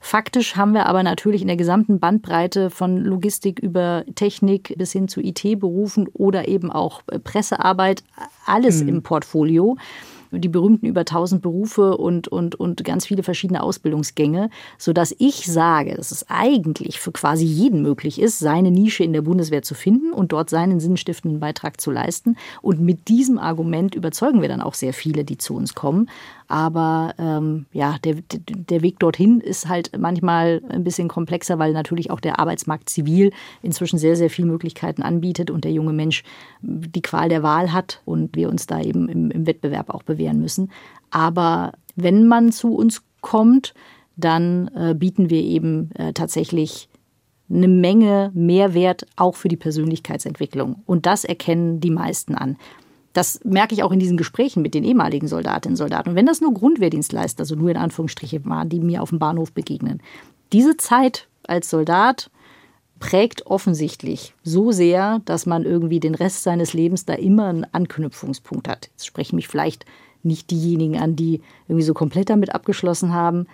Faktisch haben wir aber natürlich in der gesamten Bandbreite von Logistik über Technik bis hin zu IT-Berufen oder eben auch Pressearbeit alles mhm. im Portfolio die berühmten über 1000 Berufe und, und, und ganz viele verschiedene Ausbildungsgänge, sodass ich sage, dass es eigentlich für quasi jeden möglich ist, seine Nische in der Bundeswehr zu finden und dort seinen sinnstiftenden Beitrag zu leisten. Und mit diesem Argument überzeugen wir dann auch sehr viele, die zu uns kommen. Aber ähm, ja, der, der Weg dorthin ist halt manchmal ein bisschen komplexer, weil natürlich auch der Arbeitsmarkt zivil inzwischen sehr, sehr viele Möglichkeiten anbietet und der junge Mensch die Qual der Wahl hat und wir uns da eben im, im Wettbewerb auch bewähren müssen. Aber wenn man zu uns kommt, dann äh, bieten wir eben äh, tatsächlich eine Menge Mehrwert auch für die Persönlichkeitsentwicklung. Und das erkennen die meisten an. Das merke ich auch in diesen Gesprächen mit den ehemaligen Soldatinnen und Soldaten. Und wenn das nur Grundwehrdienstleister, also nur in Anführungsstriche waren, die mir auf dem Bahnhof begegnen. Diese Zeit als Soldat prägt offensichtlich so sehr, dass man irgendwie den Rest seines Lebens da immer einen Anknüpfungspunkt hat. Jetzt sprechen mich vielleicht nicht diejenigen an, die irgendwie so komplett damit abgeschlossen haben.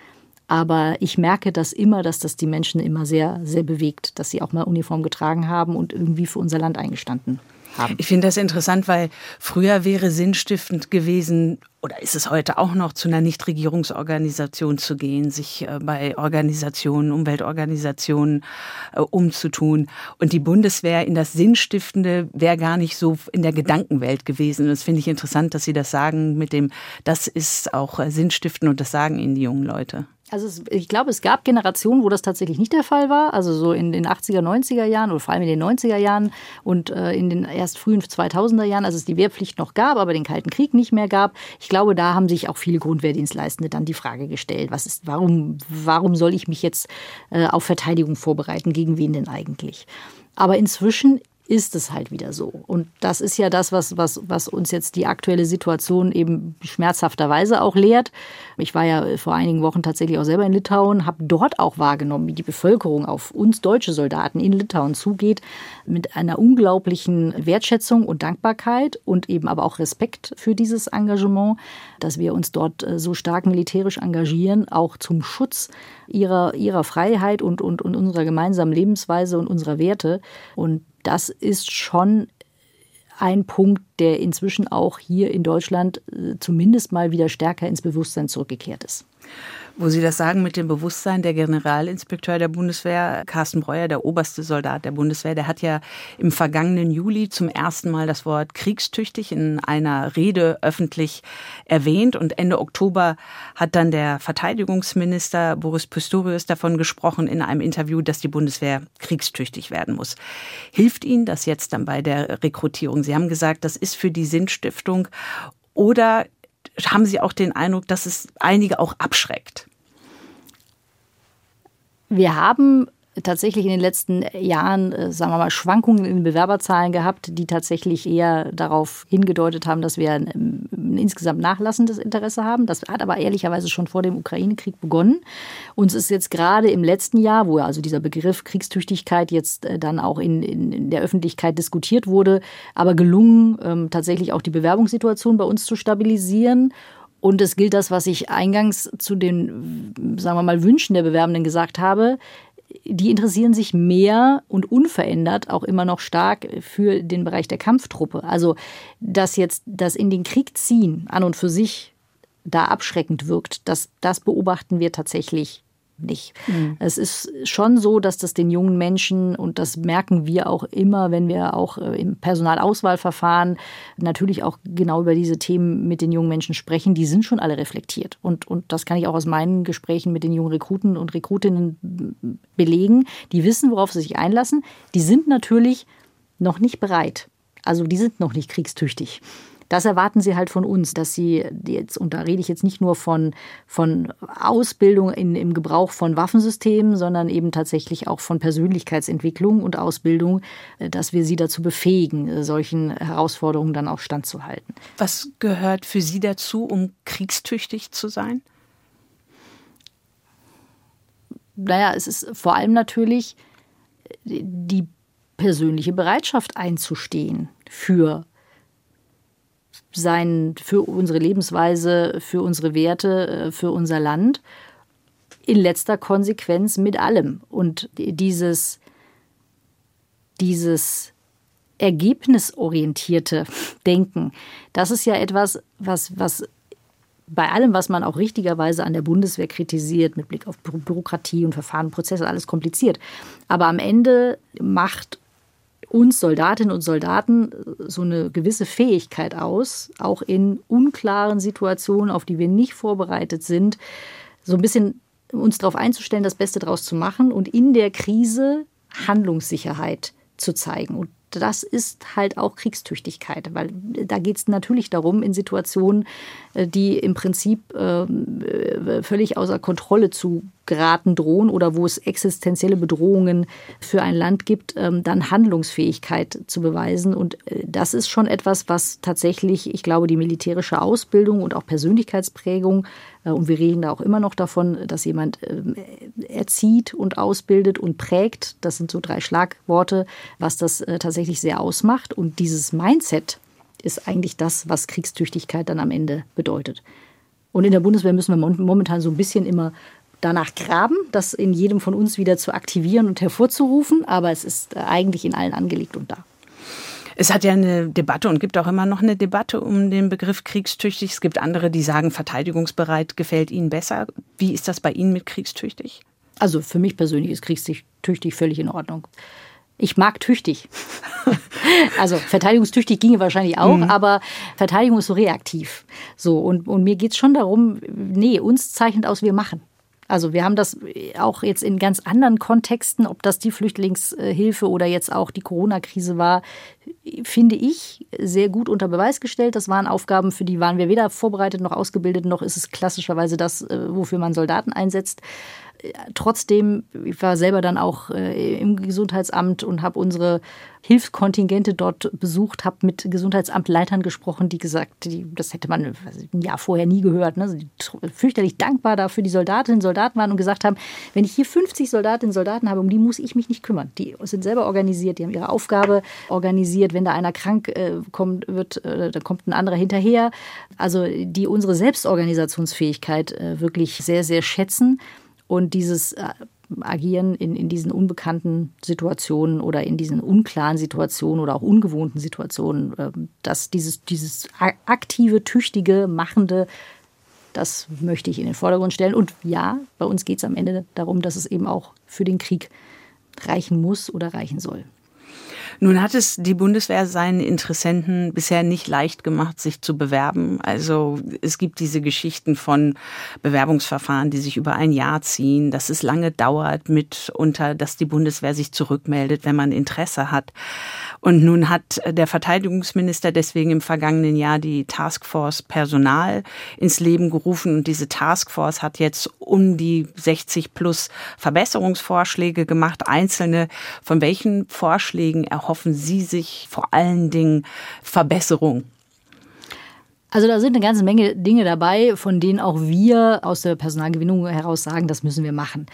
Aber ich merke das immer, dass das die Menschen immer sehr, sehr bewegt, dass sie auch mal Uniform getragen haben und irgendwie für unser Land eingestanden haben. Ich finde das interessant, weil früher wäre sinnstiftend gewesen, oder ist es heute auch noch, zu einer Nichtregierungsorganisation zu gehen, sich äh, bei Organisationen, Umweltorganisationen äh, umzutun. Und die Bundeswehr in das Sinnstiftende wäre gar nicht so in der Gedankenwelt gewesen. Das finde ich interessant, dass Sie das sagen mit dem, das ist auch äh, sinnstiftend und das sagen Ihnen die jungen Leute. Also es, ich glaube, es gab Generationen, wo das tatsächlich nicht der Fall war. Also so in den 80er, 90er Jahren oder vor allem in den 90er Jahren und äh, in den erst frühen 2000er Jahren, als es die Wehrpflicht noch gab, aber den Kalten Krieg nicht mehr gab. Ich glaube, da haben sich auch viele Grundwehrdienstleistende dann die Frage gestellt, was ist, warum, warum soll ich mich jetzt äh, auf Verteidigung vorbereiten? Gegen wen denn eigentlich? Aber inzwischen ist es halt wieder so. Und das ist ja das, was, was, was uns jetzt die aktuelle Situation eben schmerzhafterweise auch lehrt. Ich war ja vor einigen Wochen tatsächlich auch selber in Litauen, habe dort auch wahrgenommen, wie die Bevölkerung auf uns deutsche Soldaten in Litauen zugeht, mit einer unglaublichen Wertschätzung und Dankbarkeit und eben aber auch Respekt für dieses Engagement, dass wir uns dort äh, so stark militärisch engagieren, auch zum Schutz ihrer, ihrer Freiheit und, und, und unserer gemeinsamen Lebensweise und unserer Werte. Und das ist schon ein Punkt, der inzwischen auch hier in Deutschland äh, zumindest mal wieder stärker ins Bewusstsein zurückgekehrt ist. Wo Sie das sagen mit dem Bewusstsein, der Generalinspekteur der Bundeswehr, Carsten Breuer, der oberste Soldat der Bundeswehr, der hat ja im vergangenen Juli zum ersten Mal das Wort kriegstüchtig in einer Rede öffentlich erwähnt. Und Ende Oktober hat dann der Verteidigungsminister Boris Pistorius davon gesprochen in einem Interview, dass die Bundeswehr kriegstüchtig werden muss. Hilft Ihnen das jetzt dann bei der Rekrutierung? Sie haben gesagt, das ist für die Sinnstiftung. Oder haben Sie auch den Eindruck, dass es einige auch abschreckt? Wir haben tatsächlich in den letzten Jahren, äh, sagen wir mal, Schwankungen in den Bewerberzahlen gehabt, die tatsächlich eher darauf hingedeutet haben, dass wir ein, ein insgesamt nachlassendes Interesse haben. Das hat aber ehrlicherweise schon vor dem Ukraine-Krieg begonnen. Uns ist jetzt gerade im letzten Jahr, wo also dieser Begriff Kriegstüchtigkeit jetzt äh, dann auch in, in, in der Öffentlichkeit diskutiert wurde, aber gelungen, ähm, tatsächlich auch die Bewerbungssituation bei uns zu stabilisieren. Und es gilt das, was ich eingangs zu den, sagen wir mal, Wünschen der Bewerbenden gesagt habe die interessieren sich mehr und unverändert auch immer noch stark für den Bereich der Kampftruppe. Also, dass jetzt das in den Krieg ziehen an und für sich da abschreckend wirkt, das, das beobachten wir tatsächlich nicht. Mhm. Es ist schon so, dass das den jungen Menschen, und das merken wir auch immer, wenn wir auch äh, im Personalauswahlverfahren natürlich auch genau über diese Themen mit den jungen Menschen sprechen, die sind schon alle reflektiert. Und, und das kann ich auch aus meinen Gesprächen mit den jungen Rekruten und Rekrutinnen belegen. Die wissen, worauf sie sich einlassen. Die sind natürlich noch nicht bereit. Also die sind noch nicht kriegstüchtig. Das erwarten sie halt von uns, dass sie jetzt, und da rede ich jetzt nicht nur von, von Ausbildung in, im Gebrauch von Waffensystemen, sondern eben tatsächlich auch von Persönlichkeitsentwicklung und Ausbildung, äh, dass wir sie dazu befähigen, äh, solchen Herausforderungen dann auch standzuhalten. Was gehört für Sie dazu, um kriegstüchtig zu sein? Naja, es ist vor allem natürlich äh, die persönliche Bereitschaft einzustehen für sein für unsere Lebensweise, für unsere Werte, äh, für unser Land. In letzter Konsequenz mit allem. Und dieses, dieses ergebnisorientierte Denken, das ist ja etwas, was, was bei allem, was man auch richtigerweise an der Bundeswehr kritisiert, mit Blick auf Bürokratie und Verfahren, Prozesse, alles kompliziert. Aber am Ende macht uns Soldatinnen und Soldaten so eine gewisse Fähigkeit aus, auch in unklaren Situationen, auf die wir nicht vorbereitet sind, so ein bisschen uns darauf einzustellen, das Beste daraus zu machen und in der Krise Handlungssicherheit zu zeigen. Und das ist halt auch Kriegstüchtigkeit, weil da geht es natürlich darum, in Situationen, äh, die im Prinzip ähm, äh, völlig außer Kontrolle zu geraten drohen oder wo es existenzielle Bedrohungen für ein Land gibt, ähm, dann Handlungsfähigkeit zu beweisen. Und äh, das ist schon etwas, was tatsächlich, ich glaube, die militärische Ausbildung und auch Persönlichkeitsprägung, und wir reden da auch immer noch davon, dass jemand ähm, erzieht und ausbildet und prägt. Das sind so drei Schlagworte, was das tatsächlich sehr ausmacht. Und dieses Mindset, ist eigentlich das, was Kriegstüchtigkeit dann am Ende bedeutet. Und in der Bundeswehr müssen wir momentan so ein bisschen immer danach graben, das in jedem von uns wieder zu aktivieren und hervorzurufen, aber es ist äh, eigentlich in allen angelegt und da. Es hat ja eine Debatte und gibt auch immer noch eine Debatte um den Begriff kriegstüchtig. Es gibt andere, die sagen, verteidigungsbereit gefällt ihnen besser. Wie ist das bei Ihnen mit kriegstüchtig? Also für mich persönlich ist kriegstüchtig völlig in Ordnung. Ich mag tüchtig. also verteidigungstüchtig ginge wahrscheinlich auch, mhm. aber Verteidigung ist so reaktiv. So, und, und mir geht es schon darum, nee, uns zeichnet aus, wir machen. Also wir haben das auch jetzt in ganz anderen Kontexten, ob das die Flüchtlingshilfe oder jetzt auch die Corona-Krise war, finde ich sehr gut unter Beweis gestellt. Das waren Aufgaben, für die waren wir weder vorbereitet noch ausgebildet, noch ist es klassischerweise das, äh, wofür man Soldaten einsetzt trotzdem, ich war selber dann auch äh, im Gesundheitsamt und habe unsere Hilfskontingente dort besucht, habe mit Gesundheitsamtleitern gesprochen, die gesagt, die, das hätte man ein Jahr vorher nie gehört, ne? die fürchterlich dankbar dafür die Soldatinnen und Soldaten waren und gesagt haben, wenn ich hier 50 Soldatinnen und Soldaten habe, um die muss ich mich nicht kümmern. Die sind selber organisiert, die haben ihre Aufgabe organisiert. Wenn da einer krank äh, kommt, wird, äh, dann kommt ein anderer hinterher. Also die unsere Selbstorganisationsfähigkeit äh, wirklich sehr, sehr schätzen und dieses äh, agieren in, in diesen unbekannten Situationen oder in diesen unklaren Situationen oder auch ungewohnten Situationen, ähm, dass dieses, dieses aktive, tüchtige, machende, das möchte ich in den Vordergrund stellen. Und ja, bei uns geht es am Ende darum, dass es eben auch für den Krieg reichen muss oder reichen soll. Nun hat es die Bundeswehr seinen Interessenten bisher nicht leicht gemacht, sich zu bewerben. Also es gibt diese Geschichten von Bewerbungsverfahren, die sich über ein Jahr ziehen, dass es lange dauert, mitunter, dass die Bundeswehr sich zurückmeldet, wenn man Interesse hat. Und nun hat der Verteidigungsminister deswegen im vergangenen Jahr die Taskforce Personal ins Leben gerufen. Und diese Taskforce hat jetzt um die 60 plus Verbesserungsvorschläge gemacht. Einzelne von welchen Vorschlägen erhoffen Sie sich vor allen Dingen Verbesserung? Also da sind eine ganze Menge Dinge dabei, von denen auch wir aus der Personalgewinnung heraus sagen, das müssen wir machen.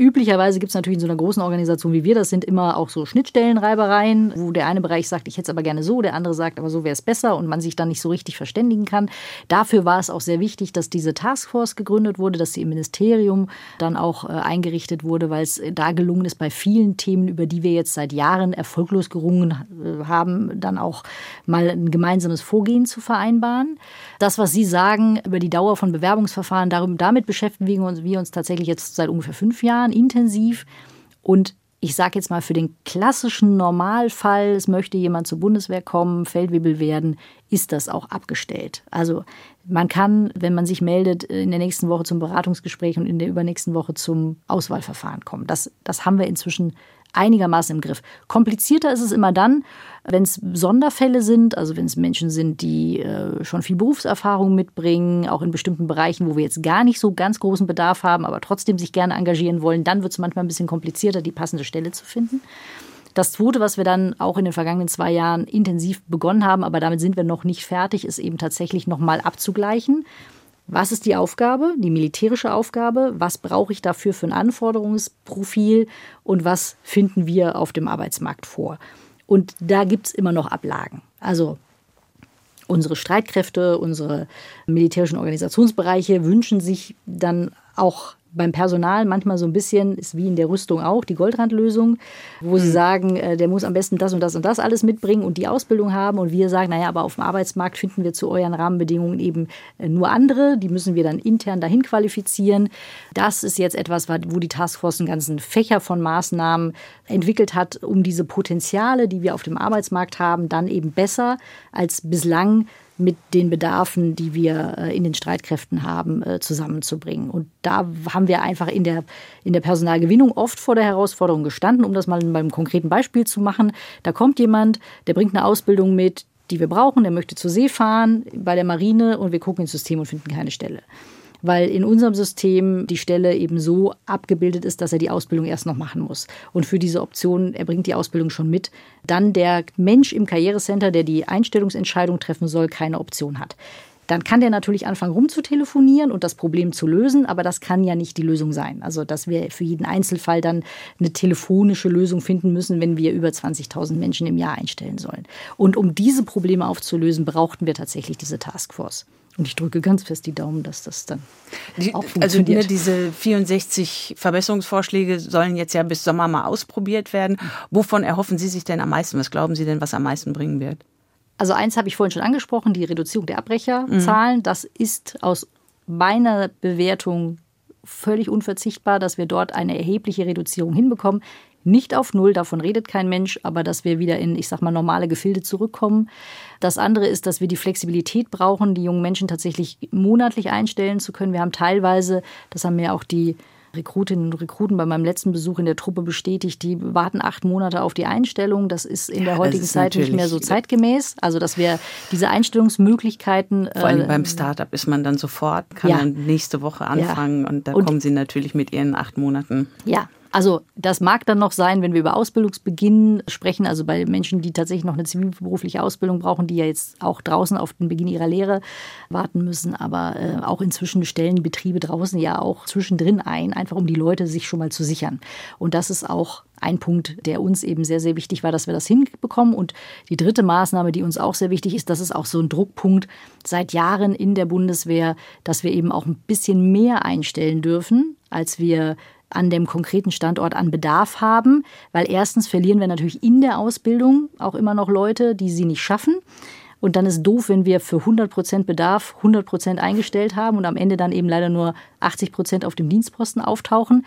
Üblicherweise gibt es natürlich in so einer großen Organisation wie wir, das sind immer auch so Schnittstellenreibereien, wo der eine Bereich sagt, ich hätte es aber gerne so, der andere sagt, aber so wäre es besser und man sich dann nicht so richtig verständigen kann. Dafür war es auch sehr wichtig, dass diese Taskforce gegründet wurde, dass sie im Ministerium dann auch äh, eingerichtet wurde, weil es da gelungen ist, bei vielen Themen, über die wir jetzt seit Jahren erfolglos gerungen äh, haben, dann auch mal ein gemeinsames Vorgehen zu vereinbaren. Das, was Sie sagen über die Dauer von Bewerbungsverfahren, darum, damit beschäftigen wir uns, wir uns tatsächlich jetzt seit ungefähr fünf Jahren intensiv. Und ich sage jetzt mal, für den klassischen Normalfall, es möchte jemand zur Bundeswehr kommen, Feldwebel werden, ist das auch abgestellt. Also man kann, wenn man sich meldet, in der nächsten Woche zum Beratungsgespräch und in der übernächsten Woche zum Auswahlverfahren kommen. Das, das haben wir inzwischen einigermaßen im Griff. Komplizierter ist es immer dann, wenn es Sonderfälle sind, also wenn es Menschen sind, die äh, schon viel Berufserfahrung mitbringen, auch in bestimmten Bereichen, wo wir jetzt gar nicht so ganz großen Bedarf haben, aber trotzdem sich gerne engagieren wollen, dann wird es manchmal ein bisschen komplizierter, die passende Stelle zu finden. Das Zweite, was wir dann auch in den vergangenen zwei Jahren intensiv begonnen haben, aber damit sind wir noch nicht fertig, ist eben tatsächlich nochmal abzugleichen. Was ist die Aufgabe, die militärische Aufgabe? Was brauche ich dafür für ein Anforderungsprofil? Und was finden wir auf dem Arbeitsmarkt vor? Und da gibt es immer noch Ablagen. Also unsere Streitkräfte, unsere militärischen Organisationsbereiche wünschen sich dann auch beim Personal manchmal so ein bisschen, ist wie in der Rüstung auch, die Goldrandlösung, wo sie mhm. sagen, äh, der muss am besten das und das und das alles mitbringen und die Ausbildung haben. Und wir sagen, naja, aber auf dem Arbeitsmarkt finden wir zu euren Rahmenbedingungen eben äh, nur andere. Die müssen wir dann intern dahin qualifizieren. Das ist jetzt etwas, wo die Taskforce einen ganzen Fächer von Maßnahmen entwickelt hat, um diese Potenziale, die wir auf dem Arbeitsmarkt haben, dann eben besser als bislang mit den Bedarfen, die wir äh, in den Streitkräften haben, äh, zusammenzubringen. Und da haben wir einfach in der, in der Personalgewinnung oft vor der Herausforderung gestanden, um das mal beim konkreten Beispiel zu machen. Da kommt jemand, der bringt eine Ausbildung mit, die wir brauchen, der möchte zur See fahren bei der Marine und wir gucken ins System und finden keine Stelle weil in unserem System die Stelle eben so abgebildet ist, dass er die Ausbildung erst noch machen muss. Und für diese Option, er bringt die Ausbildung schon mit, dann der Mensch im Karrierecenter, der die Einstellungsentscheidung treffen soll, keine Option hat. Dann kann der natürlich anfangen rumzutelefonieren und das Problem zu lösen, aber das kann ja nicht die Lösung sein. Also, dass wir für jeden Einzelfall dann eine telefonische Lösung finden müssen, wenn wir über 20.000 Menschen im Jahr einstellen sollen. Und um diese Probleme aufzulösen, brauchten wir tatsächlich diese Taskforce. Und ich drücke ganz fest die Daumen, dass das dann die, auch also, funktioniert. Also ne, diese 64 Verbesserungsvorschläge sollen jetzt ja bis Sommer mal ausprobiert werden. Wovon erhoffen Sie sich denn am meisten? Was glauben Sie denn, was am meisten bringen wird? Also eins habe ich vorhin schon angesprochen, die Reduzierung der Abbrecherzahlen. Mhm. Das ist aus meiner Bewertung völlig unverzichtbar, dass wir dort eine erhebliche Reduzierung hinbekommen. Nicht auf Null, davon redet kein Mensch, aber dass wir wieder in, ich sag mal, normale Gefilde zurückkommen. Das andere ist, dass wir die Flexibilität brauchen, die jungen Menschen tatsächlich monatlich einstellen zu können. Wir haben teilweise, das haben mir auch die Rekrutinnen und Rekruten bei meinem letzten Besuch in der Truppe bestätigt, die warten acht Monate auf die Einstellung. Das ist in der heutigen Zeit nicht mehr so zeitgemäß. Also, dass wir diese Einstellungsmöglichkeiten. Vor allem äh, beim Startup ist man dann sofort, kann ja. dann nächste Woche anfangen ja. und da und, kommen sie natürlich mit ihren acht Monaten. Ja, also das mag dann noch sein, wenn wir über Ausbildungsbeginn sprechen, also bei Menschen, die tatsächlich noch eine zivilberufliche Ausbildung brauchen, die ja jetzt auch draußen auf den Beginn ihrer Lehre warten müssen. Aber äh, auch inzwischen stellen Betriebe draußen ja auch zwischendrin ein, einfach um die Leute sich schon mal zu sichern. Und das ist auch ein Punkt, der uns eben sehr, sehr wichtig war, dass wir das hinbekommen. Und die dritte Maßnahme, die uns auch sehr wichtig ist, das ist auch so ein Druckpunkt seit Jahren in der Bundeswehr, dass wir eben auch ein bisschen mehr einstellen dürfen, als wir an dem konkreten Standort an Bedarf haben, weil erstens verlieren wir natürlich in der Ausbildung auch immer noch Leute, die sie nicht schaffen. Und dann ist doof, wenn wir für 100 Prozent Bedarf 100 Prozent eingestellt haben und am Ende dann eben leider nur 80 Prozent auf dem Dienstposten auftauchen.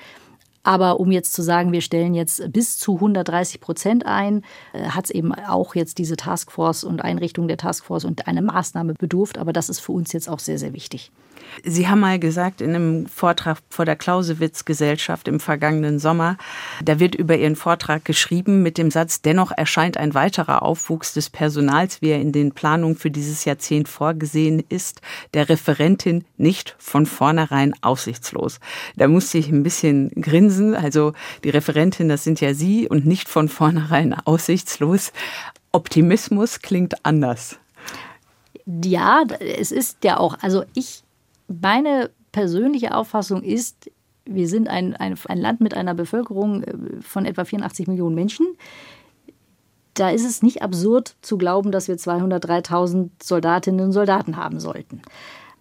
Aber um jetzt zu sagen, wir stellen jetzt bis zu 130 Prozent ein, äh, hat es eben auch jetzt diese Taskforce und Einrichtung der Taskforce und eine Maßnahme bedurft. Aber das ist für uns jetzt auch sehr, sehr wichtig. Sie haben mal gesagt in einem Vortrag vor der Clausewitz-Gesellschaft im vergangenen Sommer, da wird über Ihren Vortrag geschrieben mit dem Satz, dennoch erscheint ein weiterer Aufwuchs des Personals, wie er in den Planungen für dieses Jahrzehnt vorgesehen ist, der Referentin nicht von vornherein aussichtslos. Da musste ich ein bisschen grinsen. Also die Referentin, das sind ja Sie und nicht von vornherein aussichtslos. Optimismus klingt anders. Ja, es ist ja auch, also ich meine persönliche Auffassung ist, wir sind ein, ein, ein Land mit einer Bevölkerung äh, von etwa 84 Millionen Menschen. Da ist es nicht absurd zu glauben, dass wir 203.000 Soldatinnen und Soldaten haben sollten.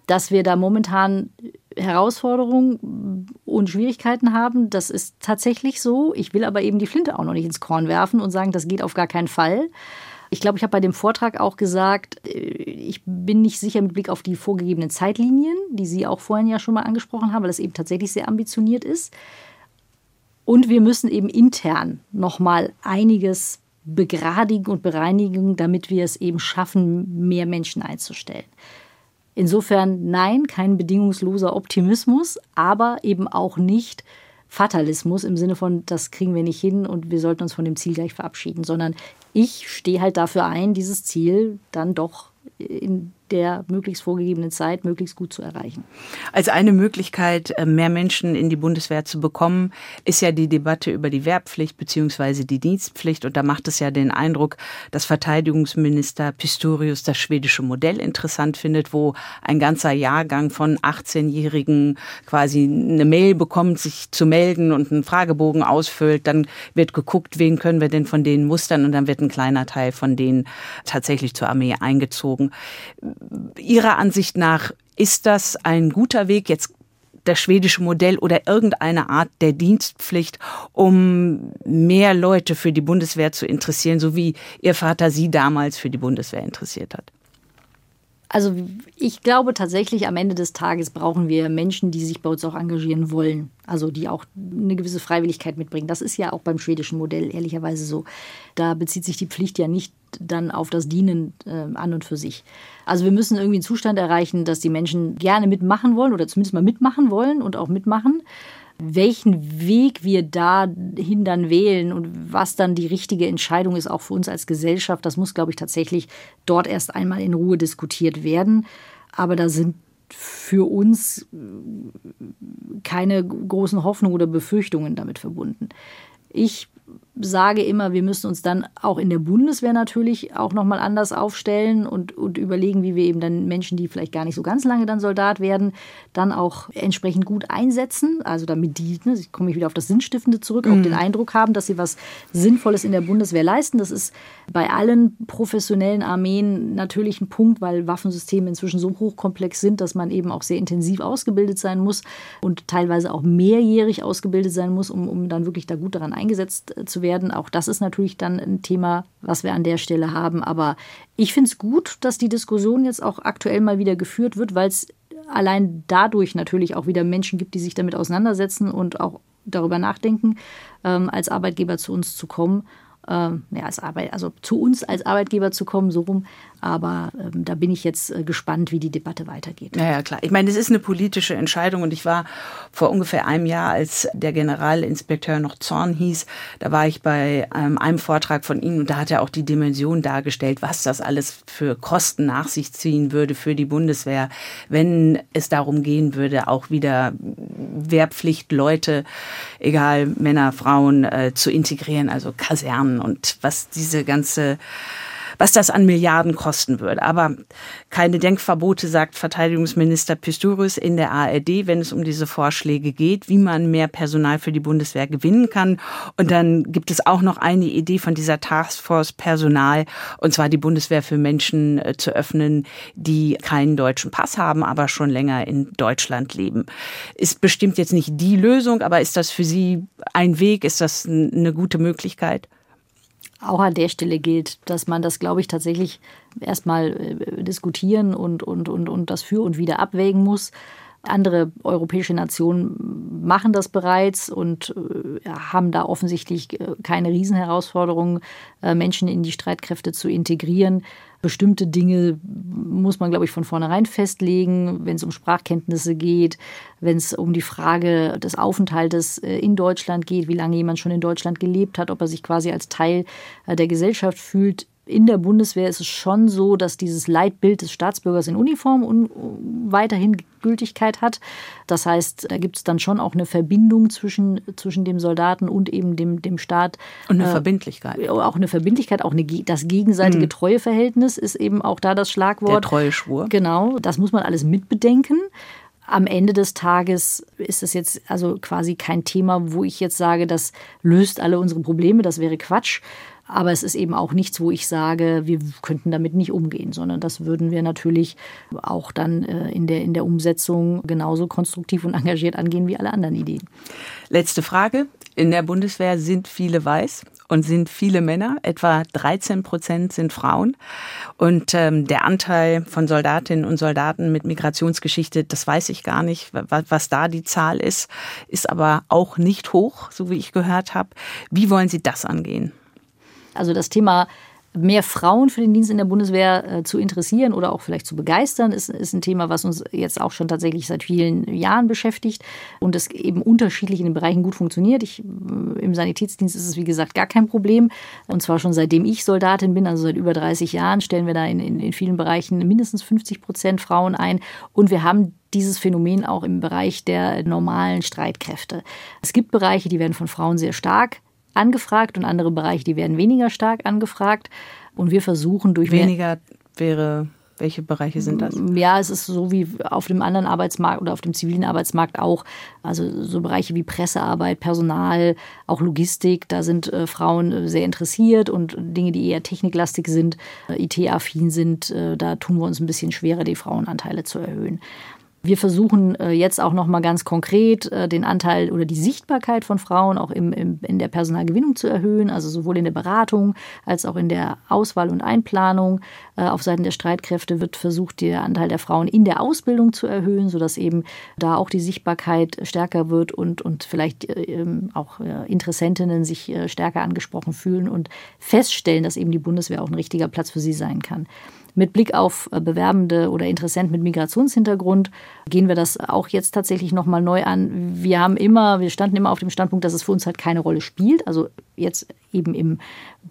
Dass wir da momentan Herausforderungen und Schwierigkeiten haben, das ist tatsächlich so. Ich will aber eben die Flinte auch noch nicht ins Korn werfen und sagen, das geht auf gar keinen Fall. Ich glaube, ich habe bei dem Vortrag auch gesagt, äh, ich bin nicht sicher mit Blick auf die vorgegebenen Zeitlinien, die Sie auch vorhin ja schon mal angesprochen haben, weil das eben tatsächlich sehr ambitioniert ist. Und wir müssen eben intern noch mal einiges begradigen und bereinigen, damit wir es eben schaffen, mehr Menschen einzustellen. Insofern nein, kein bedingungsloser Optimismus, aber eben auch nicht Fatalismus im Sinne von, das kriegen wir nicht hin und wir sollten uns von dem Ziel gleich verabschieden, sondern ich stehe halt dafür ein, dieses Ziel dann doch in der möglichst vorgegebenen Zeit möglichst gut zu erreichen. Als eine Möglichkeit, äh, mehr Menschen in die Bundeswehr zu bekommen, ist ja die Debatte über die Wehrpflicht bzw. die Dienstpflicht. Und da macht es ja den Eindruck, dass Verteidigungsminister Pistorius das schwedische Modell interessant findet, wo ein ganzer Jahrgang von 18-Jährigen quasi eine Mail bekommt, sich zu melden und einen Fragebogen ausfüllt. Dann wird geguckt, wen können wir denn von denen mustern und dann wird ein kleiner Teil von denen tatsächlich zur Armee eingezogen. Ihrer Ansicht nach ist das ein guter Weg, jetzt das schwedische Modell oder irgendeine Art der Dienstpflicht, um mehr Leute für die Bundeswehr zu interessieren, so wie Ihr Vater Sie damals für die Bundeswehr interessiert hat? Also ich glaube tatsächlich, am Ende des Tages brauchen wir Menschen, die sich bei uns auch engagieren wollen. Also die auch eine gewisse Freiwilligkeit mitbringen. Das ist ja auch beim schwedischen Modell ehrlicherweise so. Da bezieht sich die Pflicht ja nicht dann auf das Dienen äh, an und für sich. Also wir müssen irgendwie einen Zustand erreichen, dass die Menschen gerne mitmachen wollen oder zumindest mal mitmachen wollen und auch mitmachen welchen Weg wir dahin dann wählen und was dann die richtige Entscheidung ist, auch für uns als Gesellschaft, das muss, glaube ich, tatsächlich dort erst einmal in Ruhe diskutiert werden. Aber da sind für uns keine großen Hoffnungen oder Befürchtungen damit verbunden. Ich sage immer, wir müssen uns dann auch in der Bundeswehr natürlich auch nochmal anders aufstellen und, und überlegen, wie wir eben dann Menschen, die vielleicht gar nicht so ganz lange dann Soldat werden, dann auch entsprechend gut einsetzen. Also damit die, ne, ich komme wieder auf das Sinnstiftende zurück, mhm. auch den Eindruck haben, dass sie was Sinnvolles in der Bundeswehr leisten. Das ist bei allen professionellen Armeen natürlich ein Punkt, weil Waffensysteme inzwischen so hochkomplex sind, dass man eben auch sehr intensiv ausgebildet sein muss und teilweise auch mehrjährig ausgebildet sein muss, um, um dann wirklich da gut daran eingesetzt äh, zu werden. Auch das ist natürlich dann ein Thema, was wir an der Stelle haben. Aber ich finde es gut, dass die Diskussion jetzt auch aktuell mal wieder geführt wird, weil es allein dadurch natürlich auch wieder Menschen gibt, die sich damit auseinandersetzen und auch darüber nachdenken, ähm, als Arbeitgeber zu uns zu kommen. ähm, ja, als Arbeit, also zu uns als Arbeitgeber zu kommen, so rum. Aber ähm, da bin ich jetzt äh, gespannt, wie die Debatte weitergeht. Ja, ja, klar. Ich meine, es ist eine politische Entscheidung und ich war vor ungefähr einem Jahr, als der Generalinspekteur noch Zorn hieß, da war ich bei ähm, einem Vortrag von Ihnen und da hat er auch die Dimension dargestellt, was das alles für Kosten nach sich ziehen würde für die Bundeswehr, wenn es darum gehen würde, auch wieder Wehrpflichtleute, egal Männer, Frauen, äh, zu integrieren, also Kasernen und was diese ganze was das an Milliarden kosten würde. Aber keine Denkverbote, sagt Verteidigungsminister Pistorius in der ARD, wenn es um diese Vorschläge geht, wie man mehr Personal für die Bundeswehr gewinnen kann. Und dann gibt es auch noch eine Idee von dieser Taskforce Personal, und zwar die Bundeswehr für Menschen äh, zu öffnen, die keinen deutschen Pass haben, aber schon länger in Deutschland leben. Ist bestimmt jetzt nicht die Lösung, aber ist das für Sie ein Weg? Ist das eine gute Möglichkeit? Auch an der Stelle gilt, dass man das, glaube ich, tatsächlich erstmal äh, diskutieren und, und, und, und das für und wieder abwägen muss. Andere europäische Nationen machen das bereits und äh, haben da offensichtlich äh, keine Riesenherausforderungen, Menschen in die Streitkräfte zu integrieren. Bestimmte Dinge muss man, glaube ich, von vornherein festlegen, wenn es um Sprachkenntnisse geht, wenn es um die Frage des Aufenthaltes äh, in Deutschland geht, wie lange jemand schon in Deutschland gelebt hat, ob er sich quasi als Teil äh, der Gesellschaft fühlt. In der Bundeswehr ist es schon so, dass dieses Leitbild des Staatsbürgers in Uniform weiterhin Gültigkeit hat. Das heißt, da gibt es dann schon auch eine Verbindung zwischen, zwischen dem Soldaten und eben dem, dem Staat. Und eine äh, Verbindlichkeit. Auch eine Verbindlichkeit, auch eine, das gegenseitige mhm. Treueverhältnis ist eben auch da das Schlagwort. Der Treueschwur. Genau, das muss man alles mitbedenken. Am Ende des Tages ist es jetzt also quasi kein Thema, wo ich jetzt sage, das löst alle unsere Probleme, das wäre Quatsch. Aber es ist eben auch nichts, wo ich sage, wir könnten damit nicht umgehen, sondern das würden wir natürlich auch dann äh, in der, in der Umsetzung genauso konstruktiv und engagiert angehen wie alle anderen Ideen. Letzte Frage. In der Bundeswehr sind viele weiß und sind viele Männer. Etwa 13 Prozent sind Frauen. Und ähm, der Anteil von Soldatinnen und Soldaten mit Migrationsgeschichte, das weiß ich gar nicht, was, was da die Zahl ist, ist aber auch nicht hoch, so wie ich gehört habe. Wie wollen Sie das angehen? Also das Thema mehr Frauen für den Dienst in der Bundeswehr äh, zu interessieren oder auch vielleicht zu begeistern, ist, ist ein Thema, was uns jetzt auch schon tatsächlich seit vielen Jahren beschäftigt und es eben unterschiedlich in den Bereichen gut funktioniert. Ich, äh, Im Sanitätsdienst ist es, wie gesagt, gar kein Problem. Und zwar schon seitdem ich Soldatin bin, also seit über 30 Jahren, stellen wir da in, in, in vielen Bereichen mindestens 50 Prozent Frauen ein. Und wir haben dieses Phänomen auch im Bereich der normalen Streitkräfte. Es gibt Bereiche, die werden von Frauen sehr stark angefragt und andere Bereiche, die werden weniger stark angefragt. Und wir versuchen durch weniger wäre welche Bereiche sind das? Ja, es ist so wie auf dem anderen Arbeitsmarkt oder auf dem zivilen Arbeitsmarkt auch. Also so Bereiche wie Pressearbeit, Personal, auch Logistik, da sind äh, Frauen äh, sehr interessiert und Dinge, die eher techniklastig sind, äh, IT-affin sind, äh, da tun wir uns ein bisschen schwerer, die Frauenanteile zu erhöhen. Wir versuchen äh, jetzt auch noch mal ganz konkret äh, den Anteil oder die Sichtbarkeit von Frauen auch im, im, in der Personalgewinnung zu erhöhen, also sowohl in der Beratung als auch in der Auswahl und Einplanung. Äh, auf Seiten der Streitkräfte wird versucht, der Anteil der Frauen in der Ausbildung zu erhöhen, sodass eben da auch die Sichtbarkeit stärker wird und, und vielleicht ähm, auch Interessentinnen sich stärker angesprochen fühlen und feststellen, dass eben die Bundeswehr auch ein richtiger Platz für sie sein kann. Mit Blick auf äh, Bewerbende oder Interessenten mit Migrationshintergrund gehen wir das auch jetzt tatsächlich nochmal neu an. Wir haben immer, wir standen immer auf dem Standpunkt, dass es für uns halt keine Rolle spielt. Also jetzt eben im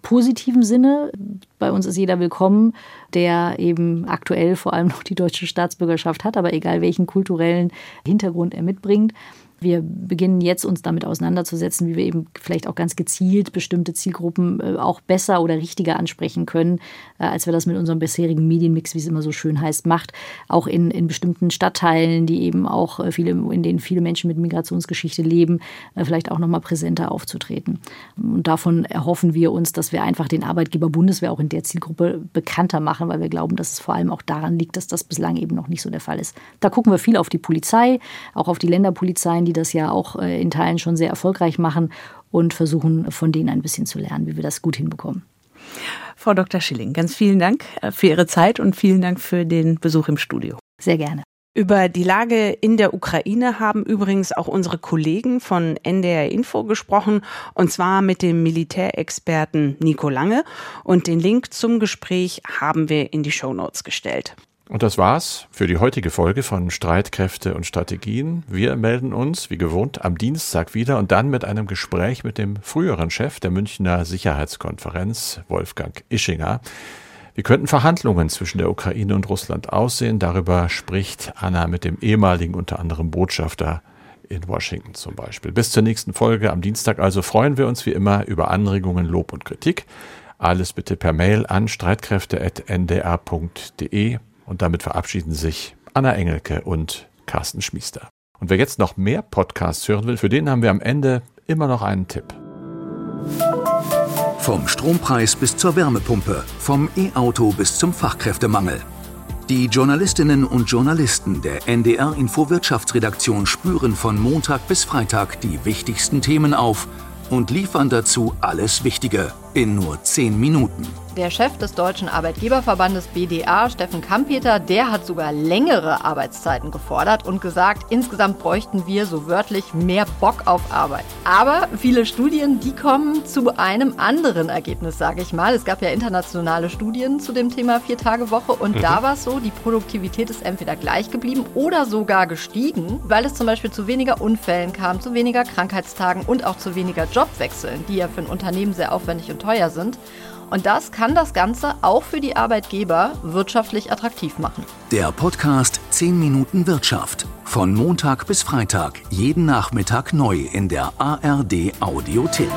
positiven Sinne. Bei uns ist jeder willkommen, der eben aktuell vor allem noch die deutsche Staatsbürgerschaft hat, aber egal welchen kulturellen Hintergrund er mitbringt. Wir beginnen jetzt uns damit auseinanderzusetzen, wie wir eben vielleicht auch ganz gezielt bestimmte Zielgruppen äh, auch besser oder richtiger ansprechen können, äh, als wir das mit unserem bisherigen Medienmix, wie es immer so schön heißt, macht. Auch in, in bestimmten Stadtteilen, die eben auch äh, viele, in denen viele Menschen mit Migrationsgeschichte leben, vielleicht auch nochmal präsenter aufzutreten. Und davon erhoffen wir uns, dass wir einfach den Arbeitgeber Bundeswehr auch in der Zielgruppe bekannter machen, weil wir glauben, dass es vor allem auch daran liegt, dass das bislang eben noch nicht so der Fall ist. Da gucken wir viel auf die Polizei, auch auf die Länderpolizeien, die die das ja auch äh, in Teilen schon sehr erfolgreich machen und versuchen von denen ein bisschen zu lernen, wie wir das gut hinbekommen. Frau Dr. Schilling, ganz vielen Dank äh, für Ihre Zeit und vielen Dank für den Besuch im Studio. Sehr gerne. Über die Lage in der Ukraine haben übrigens auch unsere Kollegen von NDR Info gesprochen, und zwar mit dem Militärexperten Nico Lange. Und den Link zum Gespräch haben wir in die Show Notes gestellt. Und das war's für die heutige Folge von Streitkräfte und Strategien. Wir melden uns, wie gewohnt, am Dienstag wieder und dann mit einem Gespräch mit dem früheren Chef der Münchner Sicherheitskonferenz, Wolfgang Ischinger. Wie könnten Verhandlungen zwischen der Ukraine und Russland aussehen? Darüber spricht Anna mit dem ehemaligen unter anderem Botschafter in Washington zum Beispiel. Bis zur nächsten Folge am Dienstag also freuen wir uns wie immer über Anregungen, Lob und Kritik. Alles bitte per Mail an streitkräfte.ndr.de und damit verabschieden sich Anna Engelke und Carsten Schmiester. Und wer jetzt noch mehr Podcasts hören will, für den haben wir am Ende immer noch einen Tipp. Vom Strompreis bis zur Wärmepumpe, vom E-Auto bis zum Fachkräftemangel. Die Journalistinnen und Journalisten der NDR Info Wirtschaftsredaktion spüren von Montag bis Freitag die wichtigsten Themen auf und liefern dazu alles Wichtige in nur 10 Minuten. Der Chef des Deutschen Arbeitgeberverbandes BDA, Steffen Kampeter, der hat sogar längere Arbeitszeiten gefordert und gesagt, insgesamt bräuchten wir so wörtlich mehr Bock auf Arbeit. Aber viele Studien, die kommen zu einem anderen Ergebnis, sage ich mal. Es gab ja internationale Studien zu dem Thema Vier-Tage-Woche und mhm. da war es so, die Produktivität ist entweder gleich geblieben oder sogar gestiegen, weil es zum Beispiel zu weniger Unfällen kam, zu weniger Krankheitstagen und auch zu weniger Jobwechseln, die ja für ein Unternehmen sehr aufwendig und teuer sind. Und das kann das Ganze auch für die Arbeitgeber wirtschaftlich attraktiv machen. Der Podcast 10 Minuten Wirtschaft. Von Montag bis Freitag, jeden Nachmittag neu in der ARD Audiothek.